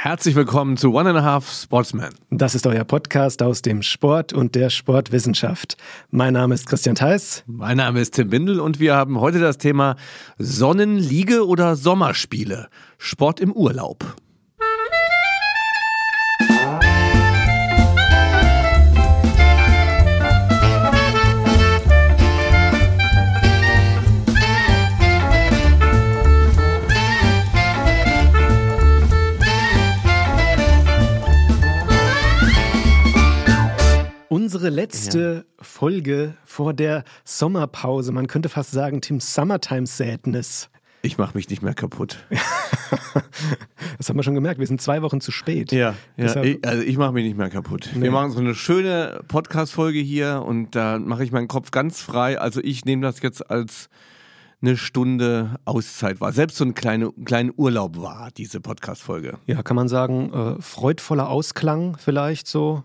Herzlich willkommen zu One and a Half Sportsman. Das ist euer Podcast aus dem Sport und der Sportwissenschaft. Mein Name ist Christian Theis. Mein Name ist Tim Bindel und wir haben heute das Thema Sonnenliege oder Sommerspiele. Sport im Urlaub. Unsere letzte ja. Folge vor der Sommerpause. Man könnte fast sagen, Tim Summertime Sadness. Ich mache mich nicht mehr kaputt. das haben wir schon gemerkt. Wir sind zwei Wochen zu spät. Ja, ja ich, also ich mache mich nicht mehr kaputt. Nee. Wir machen so eine schöne Podcast-Folge hier und da mache ich meinen Kopf ganz frei. Also ich nehme das jetzt als eine Stunde Auszeit war. Selbst so ein kleiner kleine Urlaub war, diese Podcast-Folge. Ja, kann man sagen, äh, freudvoller Ausklang vielleicht so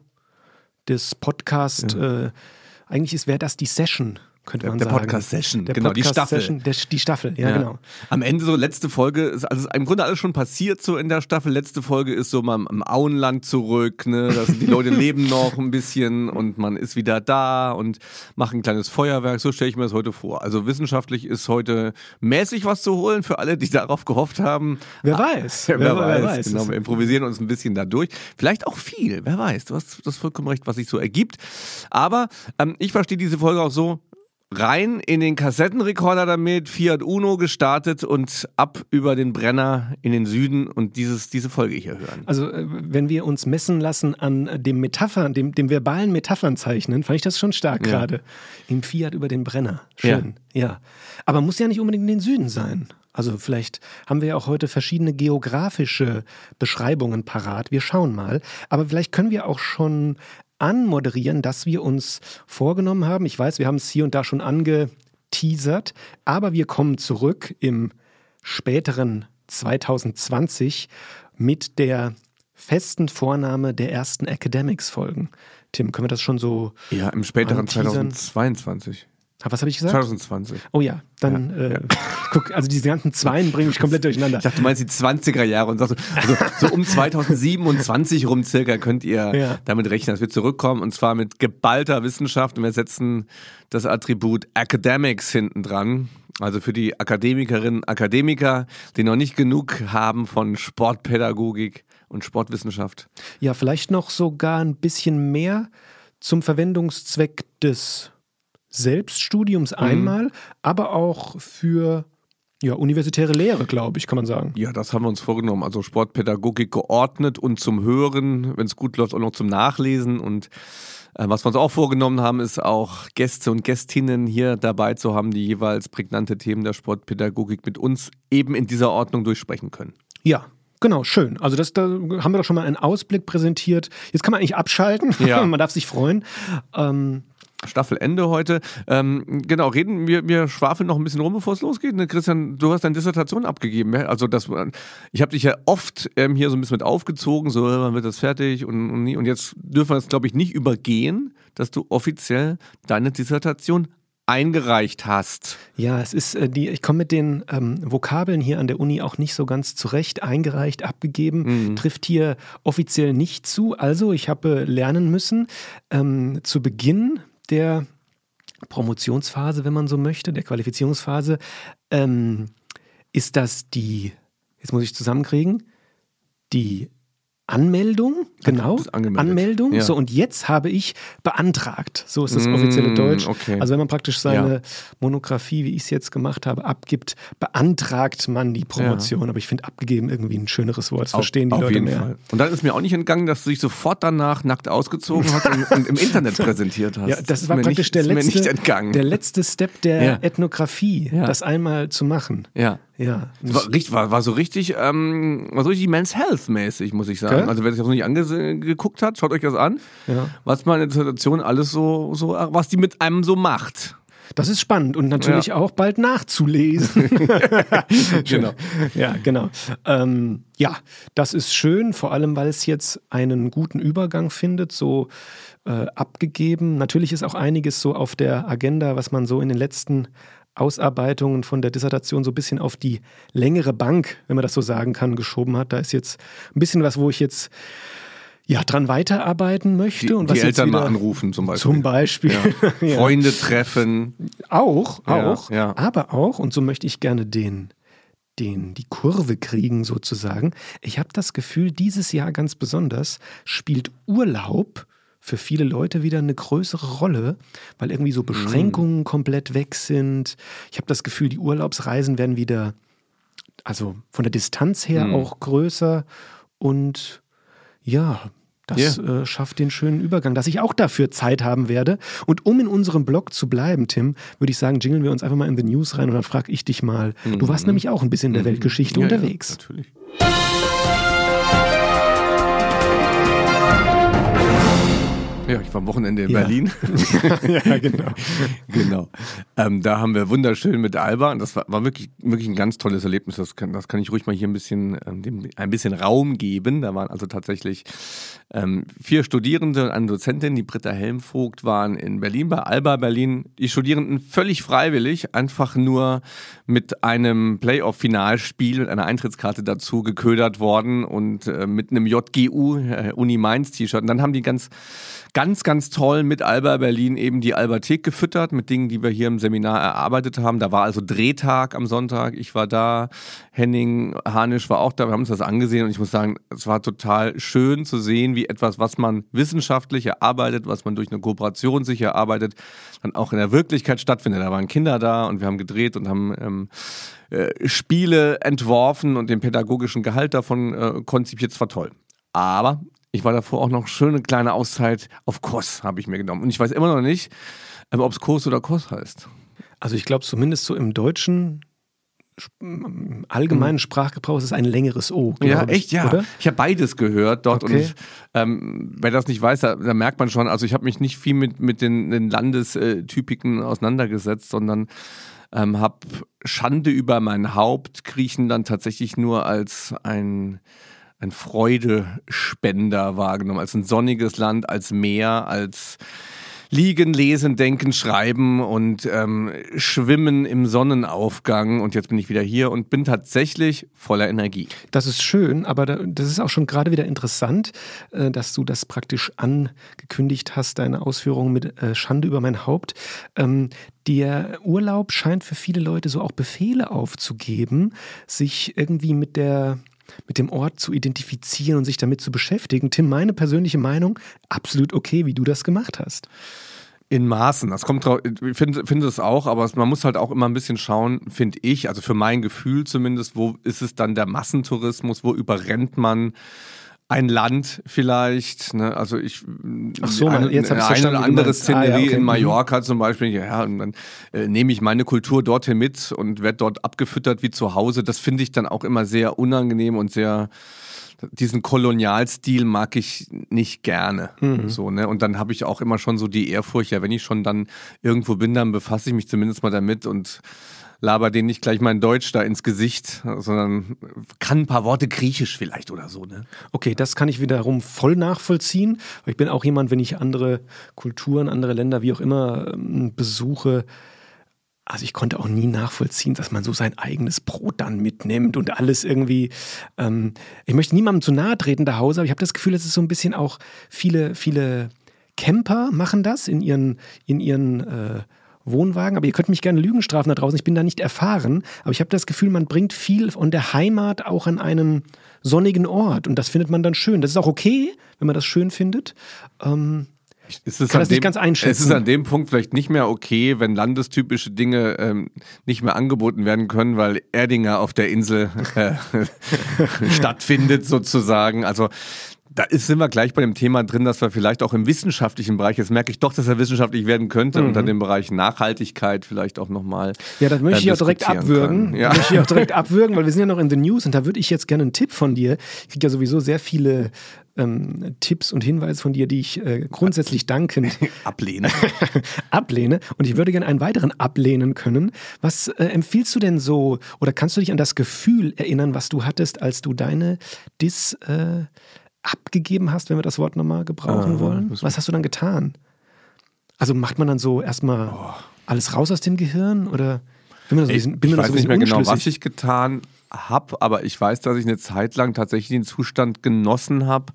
des Podcasts. Ja. Äh, eigentlich wäre das die Session könnte man der sagen. Podcast Session, der genau, Podcast die Staffel. Session, der, die Staffel, ja, ja, genau. Am Ende so letzte Folge, ist also im Grunde alles schon passiert so in der Staffel. Letzte Folge ist so mal im Auenland zurück, ne? Das, die Leute leben noch ein bisschen und man ist wieder da und macht ein kleines Feuerwerk. So stelle ich mir das heute vor. Also wissenschaftlich ist heute mäßig was zu holen für alle, die darauf gehofft haben. Wer weiß. wer, wer, weiß. weiß. Genau, wir improvisieren uns ein bisschen dadurch. Vielleicht auch viel, wer weiß. Du hast das vollkommen recht, was sich so ergibt. Aber ähm, ich verstehe diese Folge auch so, rein in den Kassettenrekorder damit, Fiat Uno gestartet und ab über den Brenner in den Süden und dieses, diese Folge hier hören. Also, äh, wenn wir uns messen lassen an dem Metaphern, dem, dem verbalen Metaphern zeichnen, fand ich das schon stark ja. gerade. Im Fiat über den Brenner. Schön. Ja. ja. Aber muss ja nicht unbedingt in den Süden sein. Also vielleicht haben wir ja auch heute verschiedene geografische Beschreibungen parat. Wir schauen mal. Aber vielleicht können wir auch schon anmoderieren, dass wir uns vorgenommen haben. Ich weiß, wir haben es hier und da schon angeteasert, aber wir kommen zurück im späteren 2020 mit der festen Vornahme der ersten Academics-Folgen. Tim, können wir das schon so. Ja, im späteren anteasern? 2022. Was habe ich gesagt? 2020. Oh ja, dann ja, äh, ja. guck, also diese ganzen Zweien bringen mich komplett durcheinander. Ich dachte, du meinst die 20er Jahre und sagst also so um 2027 rum circa könnt ihr ja. damit rechnen, dass wir zurückkommen und zwar mit geballter Wissenschaft und wir setzen das Attribut Academics hinten dran. Also für die Akademikerinnen, Akademiker, die noch nicht genug haben von Sportpädagogik und Sportwissenschaft. Ja, vielleicht noch sogar ein bisschen mehr zum Verwendungszweck des Selbststudiums mhm. einmal, aber auch für ja, universitäre Lehre, glaube ich, kann man sagen. Ja, das haben wir uns vorgenommen. Also Sportpädagogik geordnet und zum Hören, wenn es gut läuft, auch noch zum Nachlesen. Und äh, was wir uns auch vorgenommen haben, ist auch Gäste und Gästinnen hier dabei zu haben, die jeweils prägnante Themen der Sportpädagogik mit uns eben in dieser Ordnung durchsprechen können. Ja, Genau, schön. Also das, da haben wir doch schon mal einen Ausblick präsentiert. Jetzt kann man eigentlich abschalten. Ja. man darf sich freuen. Ähm, Staffelende heute. Ähm, genau, reden wir, wir schwafeln noch ein bisschen rum, bevor es losgeht. Ne, Christian, du hast deine Dissertation abgegeben. Also das, ich habe dich ja oft ähm, hier so ein bisschen mit aufgezogen, so wann wird das fertig und, und, und jetzt dürfen wir es, glaube ich, nicht übergehen, dass du offiziell deine Dissertation eingereicht hast. Ja, es ist äh, die, ich komme mit den ähm, Vokabeln hier an der Uni auch nicht so ganz zurecht. Eingereicht, abgegeben, mhm. trifft hier offiziell nicht zu. Also ich habe lernen müssen, ähm, zu Beginn der Promotionsphase, wenn man so möchte, der Qualifizierungsphase, ähm, ist das die, jetzt muss ich zusammenkriegen, die Anmeldung, genau, Anmeldung. Ja. So, und jetzt habe ich beantragt. So ist das offizielle mm, Deutsch. Okay. Also wenn man praktisch seine ja. Monographie, wie ich es jetzt gemacht habe, abgibt, beantragt man die Promotion. Ja. Aber ich finde abgegeben irgendwie ein schöneres Wort. Das verstehen die auf Leute jeden mehr. Fall. Und dann ist mir auch nicht entgangen, dass du dich sofort danach nackt ausgezogen hast und, und, im Internet präsentiert hast. Ja, das, das war praktisch nicht, der, letzte, der letzte Step der Ethnographie, das einmal zu machen. Ja. Ja. War, war, war, so richtig, ähm, war so richtig Men's Health mäßig, muss ich sagen. Okay. Also wer sich das noch nicht angeguckt hat, schaut euch das an. Ja. Was man in der Situation alles so, so, was die mit einem so macht. Das ist spannend und natürlich ja. auch bald nachzulesen. genau. Ja, genau. Ähm, ja, das ist schön, vor allem weil es jetzt einen guten Übergang findet, so äh, abgegeben. Natürlich ist auch einiges so auf der Agenda, was man so in den letzten Ausarbeitungen von der Dissertation so ein bisschen auf die längere Bank, wenn man das so sagen kann, geschoben hat. Da ist jetzt ein bisschen was, wo ich jetzt ja, dran weiterarbeiten möchte. Die, und was die Eltern wieder, mal anrufen zum Beispiel. Zum Beispiel. Ja. ja. Freunde treffen. Auch, auch. Ja, aber auch, und so möchte ich gerne den, den, die Kurve kriegen sozusagen. Ich habe das Gefühl, dieses Jahr ganz besonders spielt Urlaub für viele Leute wieder eine größere Rolle, weil irgendwie so Beschränkungen mm. komplett weg sind. Ich habe das Gefühl, die Urlaubsreisen werden wieder, also von der Distanz her mm. auch größer und ja, das yeah. äh, schafft den schönen Übergang, dass ich auch dafür Zeit haben werde. Und um in unserem Blog zu bleiben, Tim, würde ich sagen, jingeln wir uns einfach mal in the News rein und dann frage ich dich mal. Mm Du warst mhm. nämlich auch ein bisschen in der mhm. Weltgeschichte ja, unterwegs. Ja, natürlich. Ja, ich war am Wochenende in ja. Berlin. ja, genau. genau. Ähm, da haben wir wunderschön mit Alba und das war, war, wirklich, wirklich ein ganz tolles Erlebnis. Das kann, das kann ich ruhig mal hier ein bisschen, ähm, dem, ein bisschen Raum geben. Da waren also tatsächlich ähm, vier Studierende und eine Dozentin, die Britta Helmvogt, waren in Berlin bei Alba Berlin. Die Studierenden völlig freiwillig, einfach nur mit einem Playoff-Finalspiel, mit einer Eintrittskarte dazu geködert worden und äh, mit einem JGU, äh, Uni Mainz T-Shirt. Und dann haben die ganz ganz, ganz toll mit Alba Berlin eben die Alberthek gefüttert mit Dingen, die wir hier im Seminar erarbeitet haben. Da war also Drehtag am Sonntag. Ich war da, Henning Hanisch war auch da. Wir haben uns das angesehen und ich muss sagen, es war total schön zu sehen, wie etwas, was man wissenschaftlich erarbeitet, was man durch eine Kooperation sich erarbeitet, dann auch in der Wirklichkeit stattfindet. Da waren Kinder da und wir haben gedreht und haben ähm, äh, Spiele entworfen und den pädagogischen Gehalt davon äh, konzipiert. Es war toll. Aber ich war davor auch noch schöne kleine Auszeit auf Kurs, habe ich mir genommen. Und ich weiß immer noch nicht, ähm, ob es Kurs oder Kurs heißt. Also ich glaube zumindest so im deutschen allgemeinen hm. Sprachgebrauch ist es ein längeres O. Ja, echt, ja. Oder? Ich habe beides gehört dort okay. und ähm, wer das nicht weiß, da, da merkt man schon, also ich habe mich nicht viel mit, mit den, den Landestypiken auseinandergesetzt, sondern ähm, habe Schande über mein Haupt, Griechen dann tatsächlich nur als ein ein Freudespender wahrgenommen, als ein sonniges Land, als Meer, als Liegen, Lesen, Denken, Schreiben und ähm, Schwimmen im Sonnenaufgang. Und jetzt bin ich wieder hier und bin tatsächlich voller Energie. Das ist schön, aber das ist auch schon gerade wieder interessant, äh, dass du das praktisch angekündigt hast, deine Ausführungen mit äh, Schande über mein Haupt. Ähm, der Urlaub scheint für viele Leute so auch Befehle aufzugeben, sich irgendwie mit der mit dem Ort zu identifizieren und sich damit zu beschäftigen. Tim, meine persönliche Meinung, absolut okay, wie du das gemacht hast. In Maßen. Das kommt drauf, ich finde find es auch, aber man muss halt auch immer ein bisschen schauen, finde ich, also für mein Gefühl zumindest, wo ist es dann der Massentourismus, wo überrennt man ein Land vielleicht, ne? also ich Ach so, ein, jetzt eine, eine oder andere Szenerie ah, ja, okay. in mhm. Mallorca zum Beispiel, ja, und dann äh, nehme ich meine Kultur dorthin mit und werde dort abgefüttert wie zu Hause. Das finde ich dann auch immer sehr unangenehm und sehr diesen Kolonialstil mag ich nicht gerne. Mhm. So, ne? Und dann habe ich auch immer schon so die Ehrfurcht, ja, wenn ich schon dann irgendwo bin, dann befasse ich mich zumindest mal damit und laber den nicht gleich mein Deutsch da ins Gesicht, sondern kann ein paar Worte Griechisch vielleicht oder so. Ne? Okay, das kann ich wiederum voll nachvollziehen. Ich bin auch jemand, wenn ich andere Kulturen, andere Länder, wie auch immer ähm, besuche, also ich konnte auch nie nachvollziehen, dass man so sein eigenes Brot dann mitnimmt und alles irgendwie. Ähm, ich möchte niemandem zu nahe treten nach Hause, aber ich habe das Gefühl, es ist so ein bisschen auch viele, viele Camper machen das in ihren, in ihren äh, Wohnwagen, aber ihr könnt mich gerne Lügen strafen da draußen, ich bin da nicht erfahren, aber ich habe das Gefühl, man bringt viel von der Heimat auch an einen sonnigen Ort und das findet man dann schön. Das ist auch okay, wenn man das schön findet. Ähm, ist es kann das dem, nicht ganz einschätzen. Es ist an dem Punkt vielleicht nicht mehr okay, wenn landestypische Dinge ähm, nicht mehr angeboten werden können, weil Erdinger auf der Insel äh, stattfindet sozusagen. Also da ist, sind wir gleich bei dem Thema drin, dass wir vielleicht auch im wissenschaftlichen Bereich, jetzt merke ich doch, dass er wissenschaftlich werden könnte, mhm. unter dem Bereich Nachhaltigkeit vielleicht auch nochmal. Ja, das möchte äh, ich auch direkt abwürgen. Ja. Das möchte ich auch direkt abwürgen, weil wir sind ja noch in the News und da würde ich jetzt gerne einen Tipp von dir. Ich kriege ja sowieso sehr viele ähm, Tipps und Hinweise von dir, die ich äh, grundsätzlich danken ablehne. ablehne. Und ich würde gerne einen weiteren ablehnen können. Was äh, empfiehlst du denn so, oder kannst du dich an das Gefühl erinnern, was du hattest, als du deine Dis äh, abgegeben hast, wenn wir das Wort nochmal gebrauchen ah, wollen? Was hast du dann getan? Also macht man dann so erstmal oh. alles raus aus dem Gehirn oder Bin mir so bisschen, bin ich weiß nicht mehr genau, was ich getan habe, aber ich weiß, dass ich eine Zeit lang tatsächlich den Zustand genossen habe,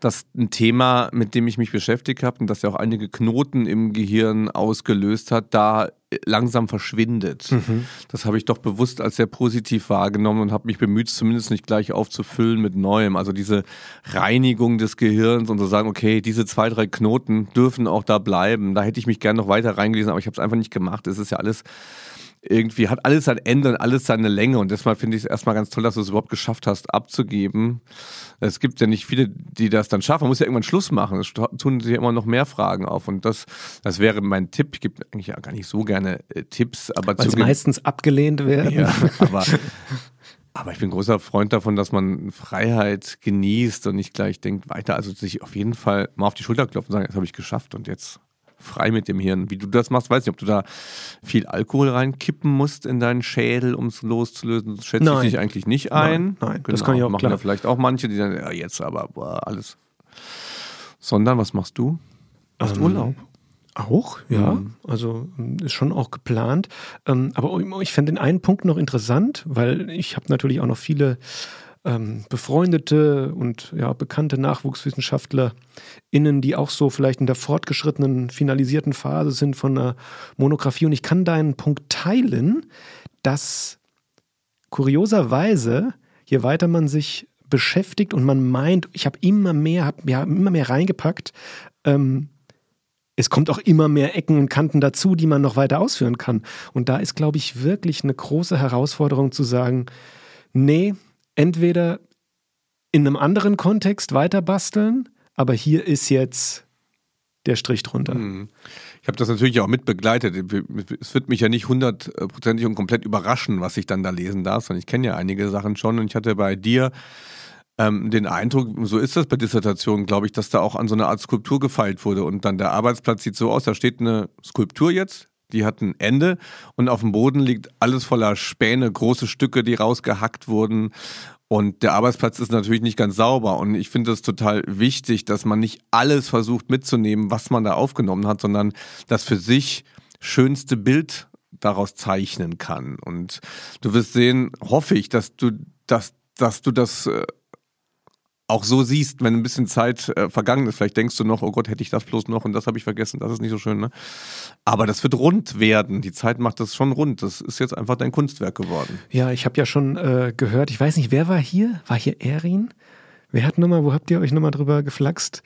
dass ein Thema, mit dem ich mich beschäftigt habe und das ja auch einige Knoten im Gehirn ausgelöst hat, da langsam verschwindet. Mhm. Das habe ich doch bewusst als sehr positiv wahrgenommen und habe mich bemüht, zumindest nicht gleich aufzufüllen mit Neuem. Also diese Reinigung des Gehirns und zu so sagen, okay, diese zwei, drei Knoten dürfen auch da bleiben. Da hätte ich mich gerne noch weiter reingelesen, aber ich habe es einfach nicht gemacht. Es ist ja alles irgendwie hat alles sein Ende und alles seine Länge. Und deshalb finde ich es erstmal ganz toll, dass du es überhaupt geschafft hast, abzugeben. Es gibt ja nicht viele, die das dann schaffen. Man muss ja irgendwann Schluss machen. Es tun sich immer noch mehr Fragen auf. Und das, das wäre mein Tipp. Ich gebe eigentlich ja gar nicht so gerne äh, Tipps, aber Weil meistens abgelehnt werden. Ja, aber, aber ich bin großer Freund davon, dass man Freiheit genießt und nicht gleich denkt weiter. Also sich auf jeden Fall mal auf die Schulter klopfen und sagen, das habe ich geschafft und jetzt frei mit dem Hirn. Wie du das machst, weiß ich nicht, ob du da viel Alkohol reinkippen musst in deinen Schädel, um es loszulösen. Das schätze ich dich eigentlich nicht ein. Nein, nein genau. das kann ich auch Machen klar. ja vielleicht auch manche, die sagen, ja, jetzt aber boah, alles. Sondern, was machst du? Hast ähm, Urlaub? Auch, ja. Mhm. Also ist schon auch geplant. Ähm, aber ich fände den einen Punkt noch interessant, weil ich habe natürlich auch noch viele ähm, befreundete und ja, bekannte NachwuchswissenschaftlerInnen, die auch so vielleicht in der fortgeschrittenen, finalisierten Phase sind von einer Monographie. Und ich kann deinen Punkt teilen, dass kurioserweise, je weiter man sich beschäftigt und man meint, ich habe immer mehr, hab, ja, immer mehr reingepackt, ähm, es kommt auch immer mehr Ecken und Kanten dazu, die man noch weiter ausführen kann. Und da ist, glaube ich, wirklich eine große Herausforderung zu sagen, nee, entweder in einem anderen Kontext weiter basteln, aber hier ist jetzt der Strich drunter. Mhm. Ich habe das natürlich auch mit begleitet. Es wird mich ja nicht hundertprozentig und komplett überraschen, was ich dann da lesen darf, sondern ich kenne ja einige Sachen schon und ich hatte bei dir ähm, den Eindruck, so ist das bei Dissertationen, glaube ich, dass da auch an so eine Art Skulptur gefeilt wurde und dann der Arbeitsplatz sieht so aus, da steht eine Skulptur jetzt, die hat ein Ende und auf dem Boden liegt alles voller Späne, große Stücke, die rausgehackt wurden. Und der Arbeitsplatz ist natürlich nicht ganz sauber. Und ich finde es total wichtig, dass man nicht alles versucht mitzunehmen, was man da aufgenommen hat, sondern das für sich schönste Bild daraus zeichnen kann. Und du wirst sehen, hoffe ich, dass du, dass, dass du das äh, auch so siehst, wenn ein bisschen Zeit äh, vergangen ist. Vielleicht denkst du noch, oh Gott, hätte ich das bloß noch und das habe ich vergessen, das ist nicht so schön. Ne? Aber das wird rund werden. Die Zeit macht das schon rund. Das ist jetzt einfach dein Kunstwerk geworden. Ja, ich habe ja schon äh, gehört, ich weiß nicht, wer war hier? War hier Erin? Wer hat nochmal, wo habt ihr euch nochmal drüber geflaxt?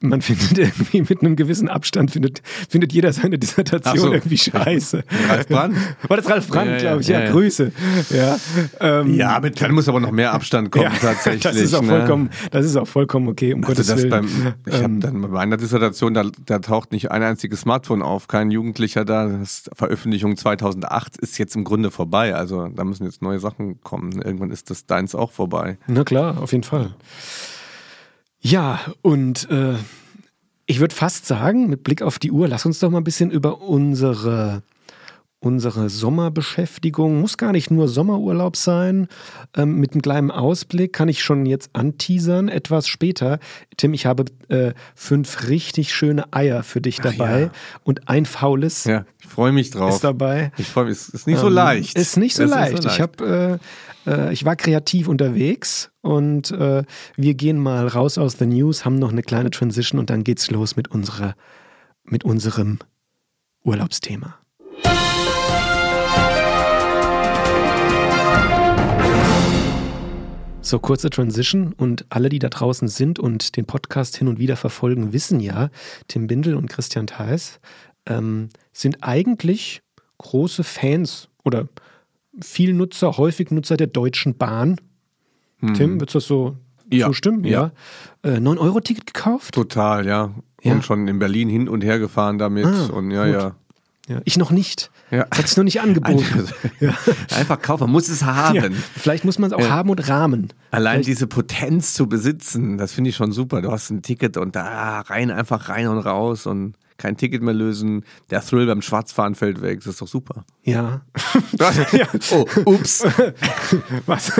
Man findet irgendwie mit einem gewissen Abstand, findet, findet jeder seine Dissertation so. irgendwie scheiße. Ralf Brandt? War das Ralf Brandt, ja, glaube ich? Ja, ja, Grüße. Ja, ähm, ja, mit dann muss aber noch mehr Abstand kommen, tatsächlich. Das ist auch ne? vollkommen, das ist auch vollkommen okay, um also Gottes das Willen. Beim, ich ähm, habe dann bei meiner Dissertation, da, da taucht nicht ein einziges Smartphone auf, kein Jugendlicher da. Das Veröffentlichung 2008 ist jetzt im Grunde vorbei. Also da müssen jetzt neue Sachen kommen. Irgendwann ist das deins auch vorbei. Na klar, auf jeden Fall. Ja, und äh, ich würde fast sagen, mit Blick auf die Uhr, lass uns doch mal ein bisschen über unsere unsere Sommerbeschäftigung. Muss gar nicht nur Sommerurlaub sein. Ähm, mit einem kleinen Ausblick kann ich schon jetzt anteasern, etwas später. Tim, ich habe äh, fünf richtig schöne Eier für dich dabei ja. und ein faules. Ja, ich freue mich drauf. Ist dabei. Ich freue mich. Es ist nicht so ähm, leicht. Ist nicht so, leicht. Nicht so leicht. Ich habe äh, äh, ich war kreativ unterwegs und äh, wir gehen mal raus aus the News, haben noch eine kleine Transition und dann geht's los mit unserer mit unserem Urlaubsthema. So, kurze Transition und alle, die da draußen sind und den Podcast hin und wieder verfolgen, wissen ja, Tim Bindel und Christian Theis ähm, sind eigentlich große Fans oder viel Nutzer, häufig Nutzer der Deutschen Bahn. Hm. Tim, würdest du das so ja. zustimmen? Ja. ja. Äh, 9-Euro-Ticket gekauft? Total, ja. ja. Und schon in Berlin hin und her gefahren damit. Ah, und ja, gut. ja. Ja, ich noch nicht. Ja. Hat es noch nicht angeboten. ja. Einfach kaufen, man muss es haben. Ja, vielleicht muss man es auch ja. haben und rahmen. Allein vielleicht. diese Potenz zu besitzen, das finde ich schon super. Du hast ein Ticket und da rein, einfach rein und raus und kein Ticket mehr lösen. Der Thrill beim Schwarzfahren fällt weg. Das ist doch super. Ja. oh, ups. Was?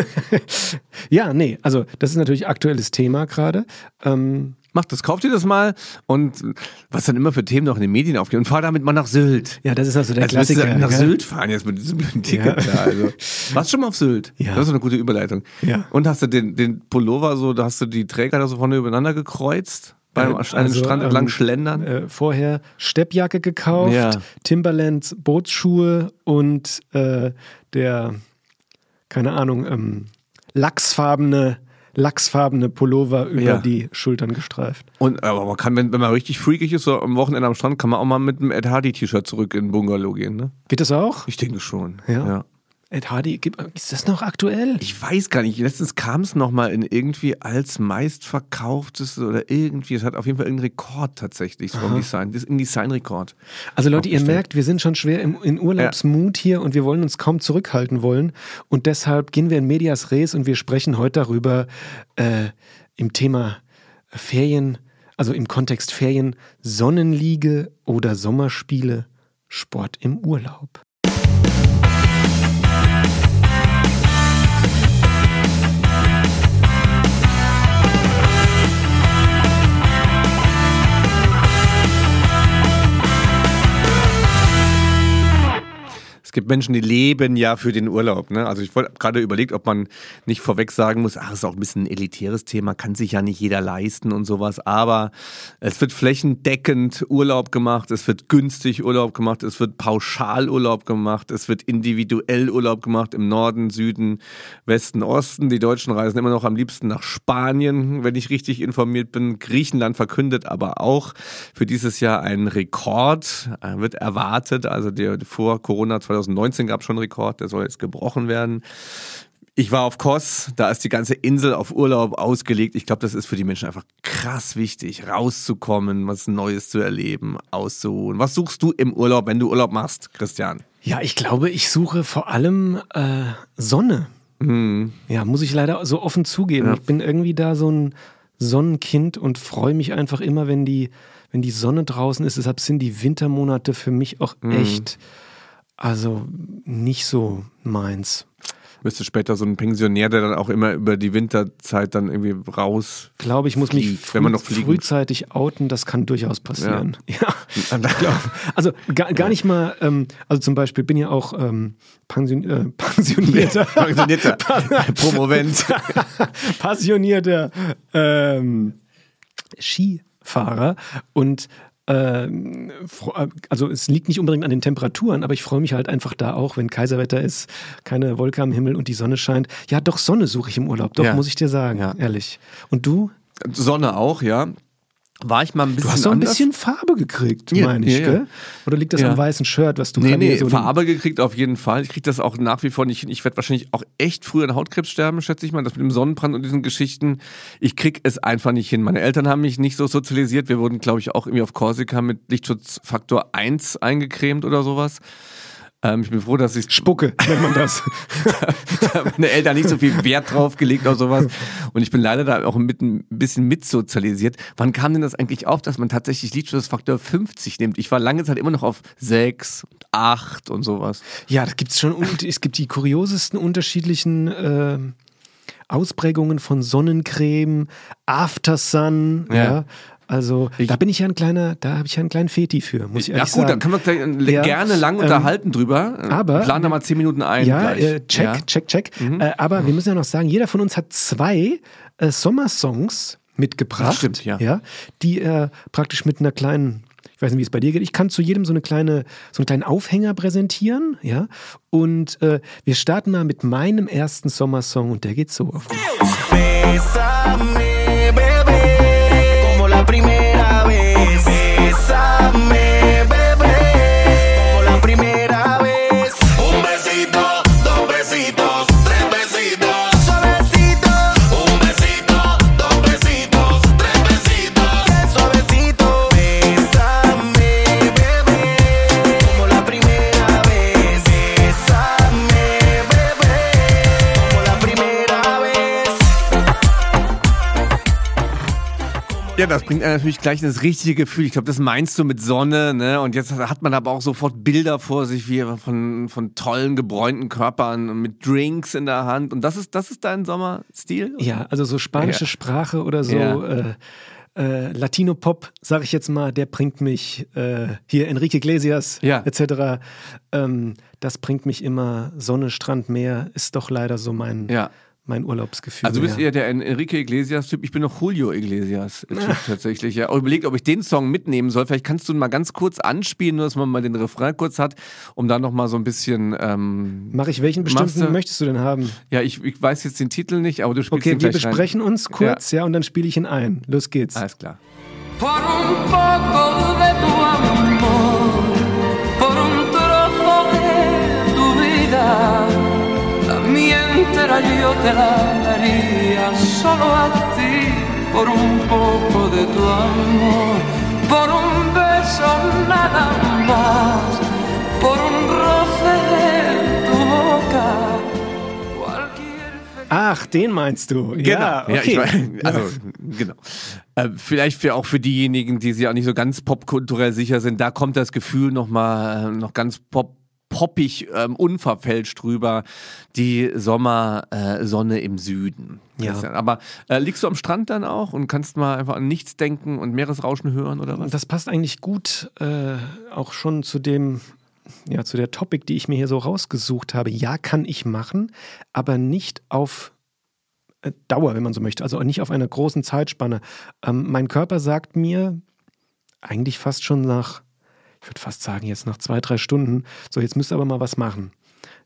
ja, nee, also das ist natürlich aktuelles Thema gerade. Ähm, Macht das, kauft ihr das mal und was dann immer für Themen noch in den Medien aufgehen und fahr damit mal nach Sylt. Ja, das ist also der Als Klassiker. du nach gell? Sylt fahren jetzt mit diesem blöden Ticket da. Also. Warst du schon mal auf Sylt? Ja. Das ist eine gute Überleitung. Ja. Und hast du den, den Pullover so, da hast du die Träger da so vorne übereinander gekreuzt? Beim Äh, also, Strand entlang ähm, schlendern? Äh, vorher Steppjacke gekauft, Ja. Timberlands Bootsschuhe und äh, der, keine Ahnung, ähm, lachsfarbene, lachsfarbene Pullover über Ja. die Schultern gestreift. Und, aber man kann, wenn, wenn man richtig freakig ist, so am Wochenende am Strand, kann man auch mal mit einem Ed Hardy-T-Shirt zurück in den Bungalow gehen, ne? Geht das auch? Ich denke schon. Ja. Ed Hardy, ist das noch aktuell? Ich weiß gar nicht. Letztens kam es nochmal in irgendwie als meistverkauftes oder irgendwie. Es hat auf jeden Fall irgendeinen Rekord tatsächlich vom Design. Das ist ein Designrekord. Also Leute, ihr merkt, wir sind schon schwer im, in Urlaubsmut hier und wir wollen uns kaum zurückhalten wollen. Und deshalb gehen wir in Medias Res und wir sprechen heute darüber äh, im Thema Ferien, also im Kontext Ferien, Sonnenliege oder Sommerspiele, Sport im Urlaub. Gibt Menschen, die leben ja für den Urlaub. Ne? Also ich wollte gerade überlegt, ob man nicht vorweg sagen muss, ach, ist auch ein bisschen ein elitäres Thema, kann sich ja nicht jeder leisten und sowas. Aber es wird flächendeckend Urlaub gemacht, es wird günstig Urlaub gemacht, es wird pauschal Urlaub gemacht, es wird individuell Urlaub gemacht im Norden, Süden, Westen, Osten. Die Deutschen reisen immer noch am liebsten nach Spanien, wenn ich richtig informiert bin. Griechenland verkündet aber auch für dieses Jahr einen Rekord, äh, wird erwartet. Also der vor Corona 2019 gab es schon einen Rekord, der soll jetzt gebrochen werden. Ich war auf Kos, da ist die ganze Insel auf Urlaub ausgelegt. Ich glaube, das ist für die Menschen einfach krass wichtig, rauszukommen, was Neues zu erleben, auszuruhen. Was suchst du im Urlaub, wenn du Urlaub machst, Christian? Ja, ich glaube, ich suche vor allem äh, Sonne. Ja, muss ich leider so offen zugeben. Ja. Ich bin irgendwie da so ein Sonnenkind und freue mich einfach immer, wenn die, wenn die Sonne draußen ist. Deshalb sind die Wintermonate für mich auch echt, also nicht so meins. Bist du später so ein Pensionär, der dann auch immer über die Winterzeit dann irgendwie raus. Ich glaube, ich muss mich Fliegt, früh, wenn man noch fliegen- frühzeitig outen, das kann durchaus passieren. Ja. Ja. Also gar, gar nicht mal, ähm, also zum Beispiel bin ja auch ähm, Pension, äh, pensionierter, Pensionierter Promovent. passionierter ähm, Skifahrer und also es liegt nicht unbedingt an den Temperaturen, aber ich freue mich halt einfach da auch, wenn Kaiserwetter ist, keine Wolke am Himmel und die Sonne scheint. Ja, doch Sonne suche ich im Urlaub, doch Ja. muss ich dir sagen, Ja. ehrlich. Und du? Sonne auch, ja. War ich mal ein bisschen Du hast doch ein anders? bisschen Farbe gekriegt, Ja, meine ich, ja, ja. gell? Oder liegt das am weißen Shirt, was du Nee, nee, so Farbe gekriegt auf jeden Fall. Ich kriege das auch nach wie vor nicht hin. Ich werde wahrscheinlich auch echt früher an Hautkrebs sterben, schätze ich mal. Das mit dem Sonnenbrand und diesen Geschichten. Ich krieg es einfach nicht hin. Meine Eltern haben mich nicht so sozialisiert. Wir wurden, glaube ich, auch irgendwie auf Korsika mit Lichtschutzfaktor 1 eingecremt oder sowas. Ähm, ich bin froh, dass ich Spucke, nennt man das. da haben meine Eltern nicht so viel Wert drauf gelegt auf sowas. Und ich bin leider da auch mit, ein bisschen mitsozialisiert. Wann kam denn das eigentlich auf, dass man tatsächlich Lichtschutzfaktor 50 nimmt? Ich war lange Zeit immer noch auf 6 und 8 und sowas. ja, da gibt es schon, es gibt die kuriosesten unterschiedlichen ähm, Ausprägungen von Sonnencreme, Aftersun, ja. Ja. Also Ich- da bin ich ja ein kleiner, da habe ich ja einen kleinen Feti für, muss ich Ja ehrlich gut, sagen. dann können wir gleich äh, Ja, gerne lang ähm, unterhalten drüber. aber- Plan da mal 10 Minuten ein. Ja, gleich. äh, check, Ja. Mhm. check, check. Äh, aber wir müssen ja noch sagen, jeder von uns hat zwei äh, Sommersongs mitgebracht. Das stimmt, ja. ja. Die er praktisch mit einer kleinen, ich weiß nicht, wie es bei dir geht, ich kann zu jedem so eine kleine, so einen kleinen Aufhänger präsentieren, ja. Und äh, wir starten mal mit meinem ersten Sommersong und der geht so auf. Bésame, Ja, das bringt einem natürlich gleich das richtige Gefühl. Ich glaube, das meinst du mit Sonne, ne? Und jetzt hat man aber auch sofort Bilder vor sich, wie von, von tollen, gebräunten Körpern mit Drinks in der Hand. Und das ist, das ist dein Sommerstil? Ja, also so spanische Ja. Sprache oder so. Ja. Äh, äh, Latino-Pop, sag ich jetzt mal, der bringt mich, äh, hier Enrique Iglesias Ja. etc., ähm, das bringt mich immer, Sonne, Strand, Meer, ist doch leider so mein, Ja. Mein Urlaubsgefühl. Also du bist ja. eher der Enrique Iglesias-Typ, ich bin noch Julio Iglesias-Typ tatsächlich. Ja. Auch überlegt, ob ich den Song mitnehmen soll. Vielleicht kannst du ihn mal ganz kurz anspielen, nur dass man mal den Refrain kurz hat, um dann noch mal so ein bisschen. Ähm, Mach ich welchen bestimmten du- möchtest du denn haben? ja, ich, ich weiß jetzt den Titel nicht, aber du spielst Okay, ihn wir gleich rein. besprechen uns kurz, ja, und dann spiele ich ihn ein. Los geht's. Alles klar. por un poco entera yo te la daría solo a ti, por un poco de tu amor, por un beso nada más, por un roce de tu boca. Ach, den meinst du? Ja, Ja, okay. ich mein, also, genau. Äh, vielleicht für, auch für diejenigen, die sich auch nicht so ganz popkulturell sicher sind, da kommt das Gefühl noch mal äh, noch ganz pop poppig, ähm, unverfälscht drüber, die Sommersonne äh, im Süden. Ja. Aber äh, liegst du am Strand dann auch und kannst mal einfach an nichts denken und Meeresrauschen hören oder was? Das passt eigentlich gut äh, auch schon zu dem, ja, zu der Topic, die ich mir hier so rausgesucht habe. Ja, kann ich machen, aber nicht auf äh, Dauer, wenn man so möchte. Also nicht auf einer großen Zeitspanne. Ähm, mein Körper sagt mir eigentlich fast schon nach, ich würde fast sagen, jetzt nach zwei, drei Stunden, so jetzt müsst ihr aber mal was machen.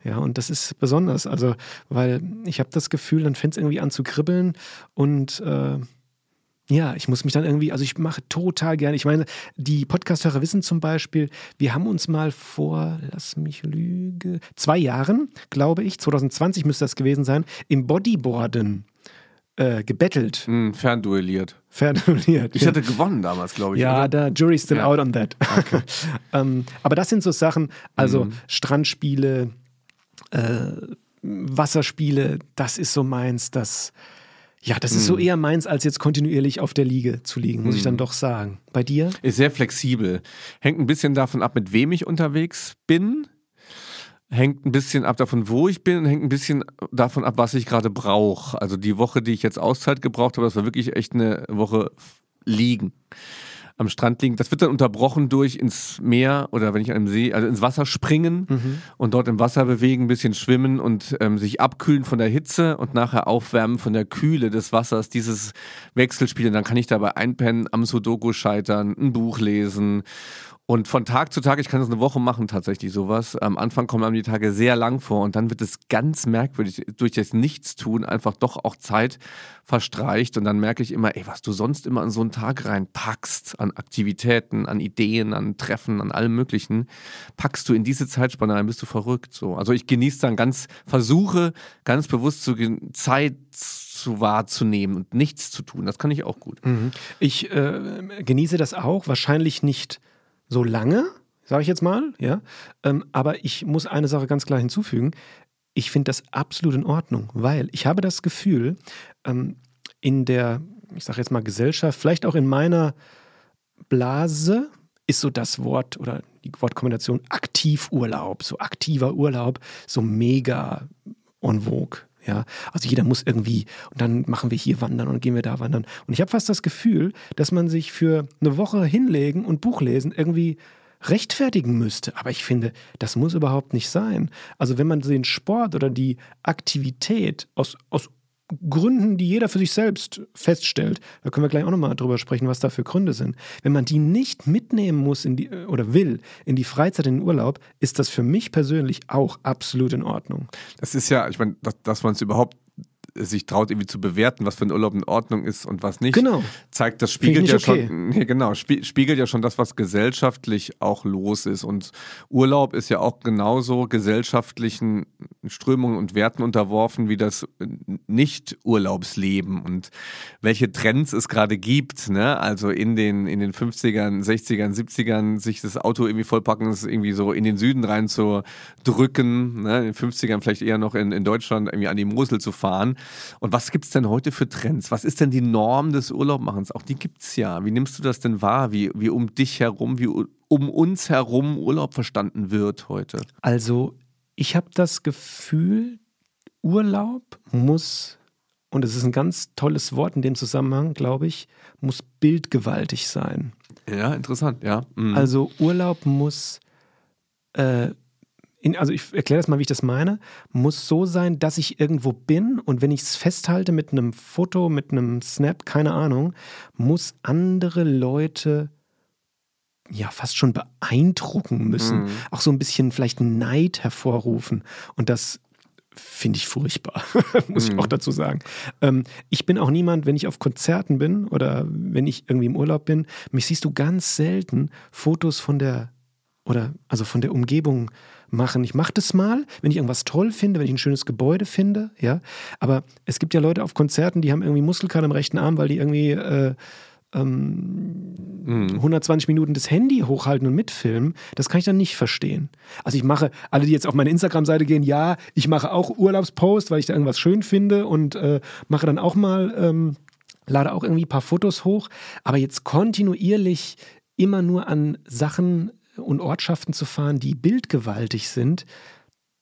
Ja, und das ist besonders, also, weil ich habe das Gefühl, dann fängt es irgendwie an zu kribbeln und äh, ja, ich muss mich dann irgendwie, also ich mache total gerne. Ich meine, die Podcasthörer wissen zum Beispiel, wir haben uns mal vor, lass mich lüge, zwei Jahren, glaube ich, 2020 müsste das gewesen sein, im Bodyboarden äh, gebettelt, Hm, fernduelliert. fernuliert. Ich hatte gewonnen damals, glaube ich. Ja, oder? da Jury's still Ja. out on that. ähm, aber das sind so Sachen, also Mhm. Strandspiele, äh, Wasserspiele, das ist so meins, das ja, das ist so Mhm. eher meins, als jetzt kontinuierlich auf der Liege zu liegen, muss ich dann doch sagen. Bei dir? Ist sehr flexibel. Hängt ein bisschen davon ab, mit wem ich unterwegs bin. Hängt ein bisschen ab davon, wo ich bin und hängt ein bisschen davon ab, was ich gerade brauche. Also die Woche, die ich jetzt Auszeit gebraucht habe, das war wirklich echt eine Woche liegen. Am Strand liegen. Das wird dann unterbrochen durch ins Meer oder wenn ich an einem See, also ins Wasser springen und dort im Wasser bewegen, ein bisschen schwimmen und ähm, sich abkühlen von der Hitze und nachher aufwärmen von der Kühle des Wassers. Dieses Wechselspiel, und dann kann ich dabei einpennen, am Sudoku scheitern, ein Buch lesen. Und von Tag zu Tag, ich kann das eine Woche machen, tatsächlich sowas. Am Anfang kommen einem die Tage sehr lang vor und dann wird es ganz merkwürdig. Durch das Nichtstun einfach doch auch Zeit verstreicht und dann merke ich immer, ey, was du sonst immer an so einen Tag reinpackst, an Aktivitäten, an Ideen, an Treffen, an allem Möglichen, packst du in diese Zeitspanne rein, bist du verrückt. So. Also ich genieße dann ganz, versuche ganz bewusst zu Zeit zu wahrzunehmen und nichts zu tun. Das kann ich auch gut. Ich äh, genieße das auch, wahrscheinlich nicht so lange, sage ich jetzt mal, ja. Ähm, aber ich muss eine Sache ganz klar hinzufügen. Ich finde das absolut in Ordnung, weil ich habe das Gefühl, ähm, in der, ich sage jetzt mal Gesellschaft, vielleicht auch in meiner Blase, ist so das Wort oder die Wortkombination Aktivurlaub, so aktiver Urlaub, so mega en vogue. Ja, also jeder muss irgendwie, und dann machen wir hier wandern und gehen wir da wandern. Und ich habe fast das Gefühl, dass man sich für eine Woche hinlegen und Buch lesen irgendwie rechtfertigen müsste. Aber ich finde, das muss überhaupt nicht sein. Also wenn man den Sport oder die Aktivität aus, aus Gründen, die jeder für sich selbst feststellt, da können wir gleich auch nochmal drüber sprechen, was da für Gründe sind. Wenn man die nicht mitnehmen muss in die, oder will in die Freizeit, in den Urlaub, ist das für mich persönlich auch absolut in Ordnung. Das ist ja, ich meine, dass, dass man es überhaupt sich traut, irgendwie zu bewerten, was für ein Urlaub in Ordnung ist und was nicht. Genau. Zeigt, das spiegelt ja nicht schon, nee, genau, spie spiegelt ja schon das, was gesellschaftlich auch los ist. Und Urlaub ist ja auch genauso gesellschaftlichen Strömungen und Werten unterworfen wie das Nicht-Urlaubsleben und welche Trends es gerade gibt, ne? Also in den, in den 50ern, 60ern, 70ern, sich das Auto irgendwie vollpacken, es irgendwie so in den Süden rein zu drücken, ne? in den 50ern vielleicht eher noch in, in Deutschland irgendwie an die Mosel zu fahren. Und was gibt's denn heute für Trends? Was ist denn die Norm des Urlaubmachens? Auch die gibt's ja. Wie nimmst du das denn wahr? Wie, wie um dich herum, wie um uns herum Urlaub verstanden wird heute? Also, ich habe das Gefühl, Urlaub muss und es ist ein ganz tolles Wort in dem Zusammenhang, glaube ich, muss bildgewaltig sein. Ja, interessant, ja. Mhm. Also Urlaub muss, äh, in, also ich erkläre das mal, wie ich das meine, muss so sein, dass ich irgendwo bin und wenn ich es festhalte mit einem Foto, mit einem Snap, keine Ahnung, muss andere Leute ja fast schon beeindrucken müssen. Mhm. Auch so ein bisschen vielleicht Neid hervorrufen. Und das finde ich furchtbar, muss ich Mhm. auch dazu sagen. Ähm, ich bin auch niemand, wenn ich auf Konzerten bin oder wenn ich irgendwie im Urlaub bin, mich siehst du ganz selten Fotos von der oder also von der Umgebung machen. Ich mache das mal, wenn ich irgendwas toll finde, wenn ich ein schönes Gebäude finde, ja. Aber es gibt ja Leute auf Konzerten, die haben irgendwie Muskelkater am rechten Arm, weil die irgendwie äh, Mhm. 120 Minuten das Handy hochhalten und mitfilmen, das kann ich dann nicht verstehen. Also ich mache, alle, die jetzt auf meine Instagram-Seite gehen, ja, ich mache auch Urlaubspost, weil ich da irgendwas schön finde und äh, mache dann auch mal, ähm, lade auch irgendwie ein paar Fotos hoch, aber jetzt kontinuierlich immer nur an Sachen und Ortschaften zu fahren, die bildgewaltig sind,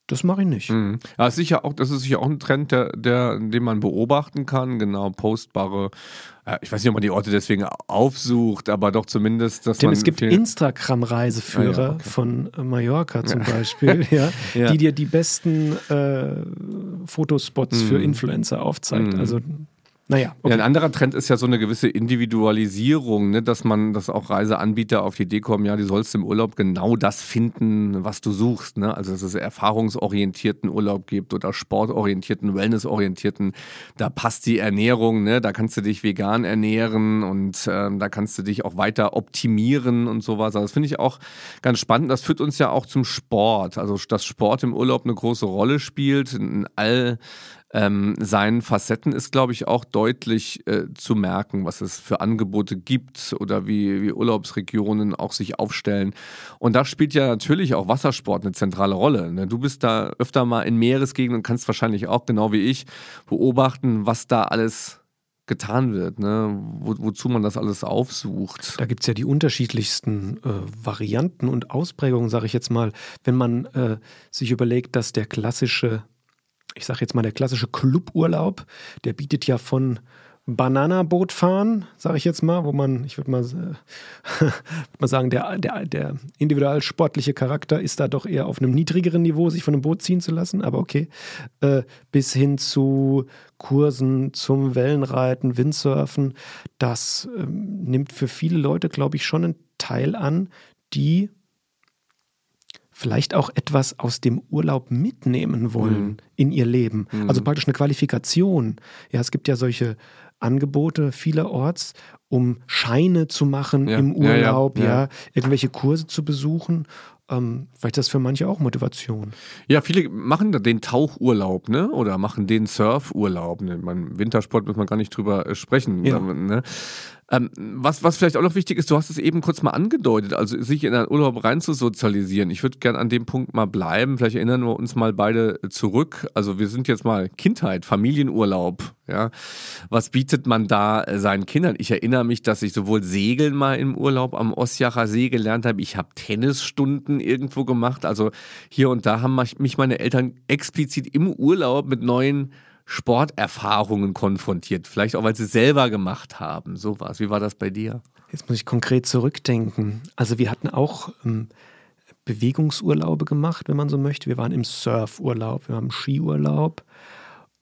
das mache ich nicht. Mhm. Ja, ist sicher auch, das ist sicher auch ein Trend, der, der, den man beobachten kann. Genau, postbare, ich weiß nicht, ob man die Orte deswegen aufsucht, aber doch zumindest, dass Tim, man. es gibt Instagram-Reiseführer ja, okay. von äh, Mallorca zum Beispiel, ja, die dir die besten äh, Fotospots für Influencer aufzeigt. Mhm. Also, naja, Ja, okay. ein anderer Trend ist ja so eine gewisse Individualisierung, ne? dass man, dass auch Reiseanbieter auf die Idee kommen, ja, du sollst im Urlaub genau das finden, was du suchst. Ne? Also dass es erfahrungsorientierten Urlaub gibt oder sportorientierten, wellnessorientierten. Da passt die Ernährung, ne? da kannst du dich vegan ernähren und ähm, da kannst du dich auch weiter optimieren und sowas. Also das finde ich auch ganz spannend. Das führt uns ja auch zum Sport. Also dass Sport im Urlaub eine große Rolle spielt in all ähm, seinen Facetten ist, glaube ich, auch deutlich äh, zu merken, was es für Angebote gibt oder wie, wie Urlaubsregionen auch sich aufstellen. Und da spielt ja natürlich auch Wassersport eine zentrale Rolle. Ne? Du bist da öfter mal in Meeresgegenden und kannst wahrscheinlich auch, genau wie ich, beobachten, was da alles getan wird, ne? Wo, wozu man das alles aufsucht. Da gibt es ja die unterschiedlichsten äh, Varianten und Ausprägungen, sage ich jetzt mal. Wenn man äh, sich überlegt, dass der klassische, ich sage jetzt mal der klassische Cluburlaub, der bietet ja von Bananaboot fahren, sage ich jetzt mal, wo man, ich würde mal, äh, mal sagen, der, der, der individual sportliche Charakter ist da doch eher auf einem niedrigeren Niveau, sich von einem Boot ziehen zu lassen, aber okay, äh, bis hin zu Kursen zum Wellenreiten, Windsurfen, das ähm, nimmt für viele Leute, glaube ich, schon einen Teil an, die vielleicht auch etwas aus dem Urlaub mitnehmen wollen in ihr Leben. Also praktisch eine Qualifikation. Ja, es gibt ja solche Angebote vielerorts, um Scheine zu machen Ja, im ja, ja, Urlaub, ja, ja. irgendwelche Kurse zu besuchen. Ähm, vielleicht ist das für manche auch Motivation. Ja, viele machen da den Tauchurlaub, ne? Oder machen den Surfurlaub. Ne? Man, Wintersport muss man gar nicht drüber äh, sprechen. Ne? Ähm, was, was vielleicht auch noch wichtig ist, du hast es eben kurz mal angedeutet, also sich in einen Urlaub rein zu sozialisieren. Ich würde gerne an dem Punkt mal bleiben. Vielleicht erinnern wir uns mal beide zurück. Also wir sind jetzt mal Kindheit, Familienurlaub. Ja, was bietet man da äh, seinen Kindern? Ich erinnere mich, dass ich sowohl Segeln mal im Urlaub am Osjacher See gelernt habe. Ich habe Tennisstunden irgendwo gemacht. Also hier und da haben mich meine Eltern explizit im Urlaub mit neuen Sporterfahrungen konfrontiert. Vielleicht auch, weil sie es selber gemacht haben. So was. Wie war das bei dir? Jetzt muss ich konkret zurückdenken. Also wir hatten auch ähm, Bewegungsurlaube gemacht, wenn man so möchte. Wir waren im Surfurlaub, wir waren im Skiurlaub.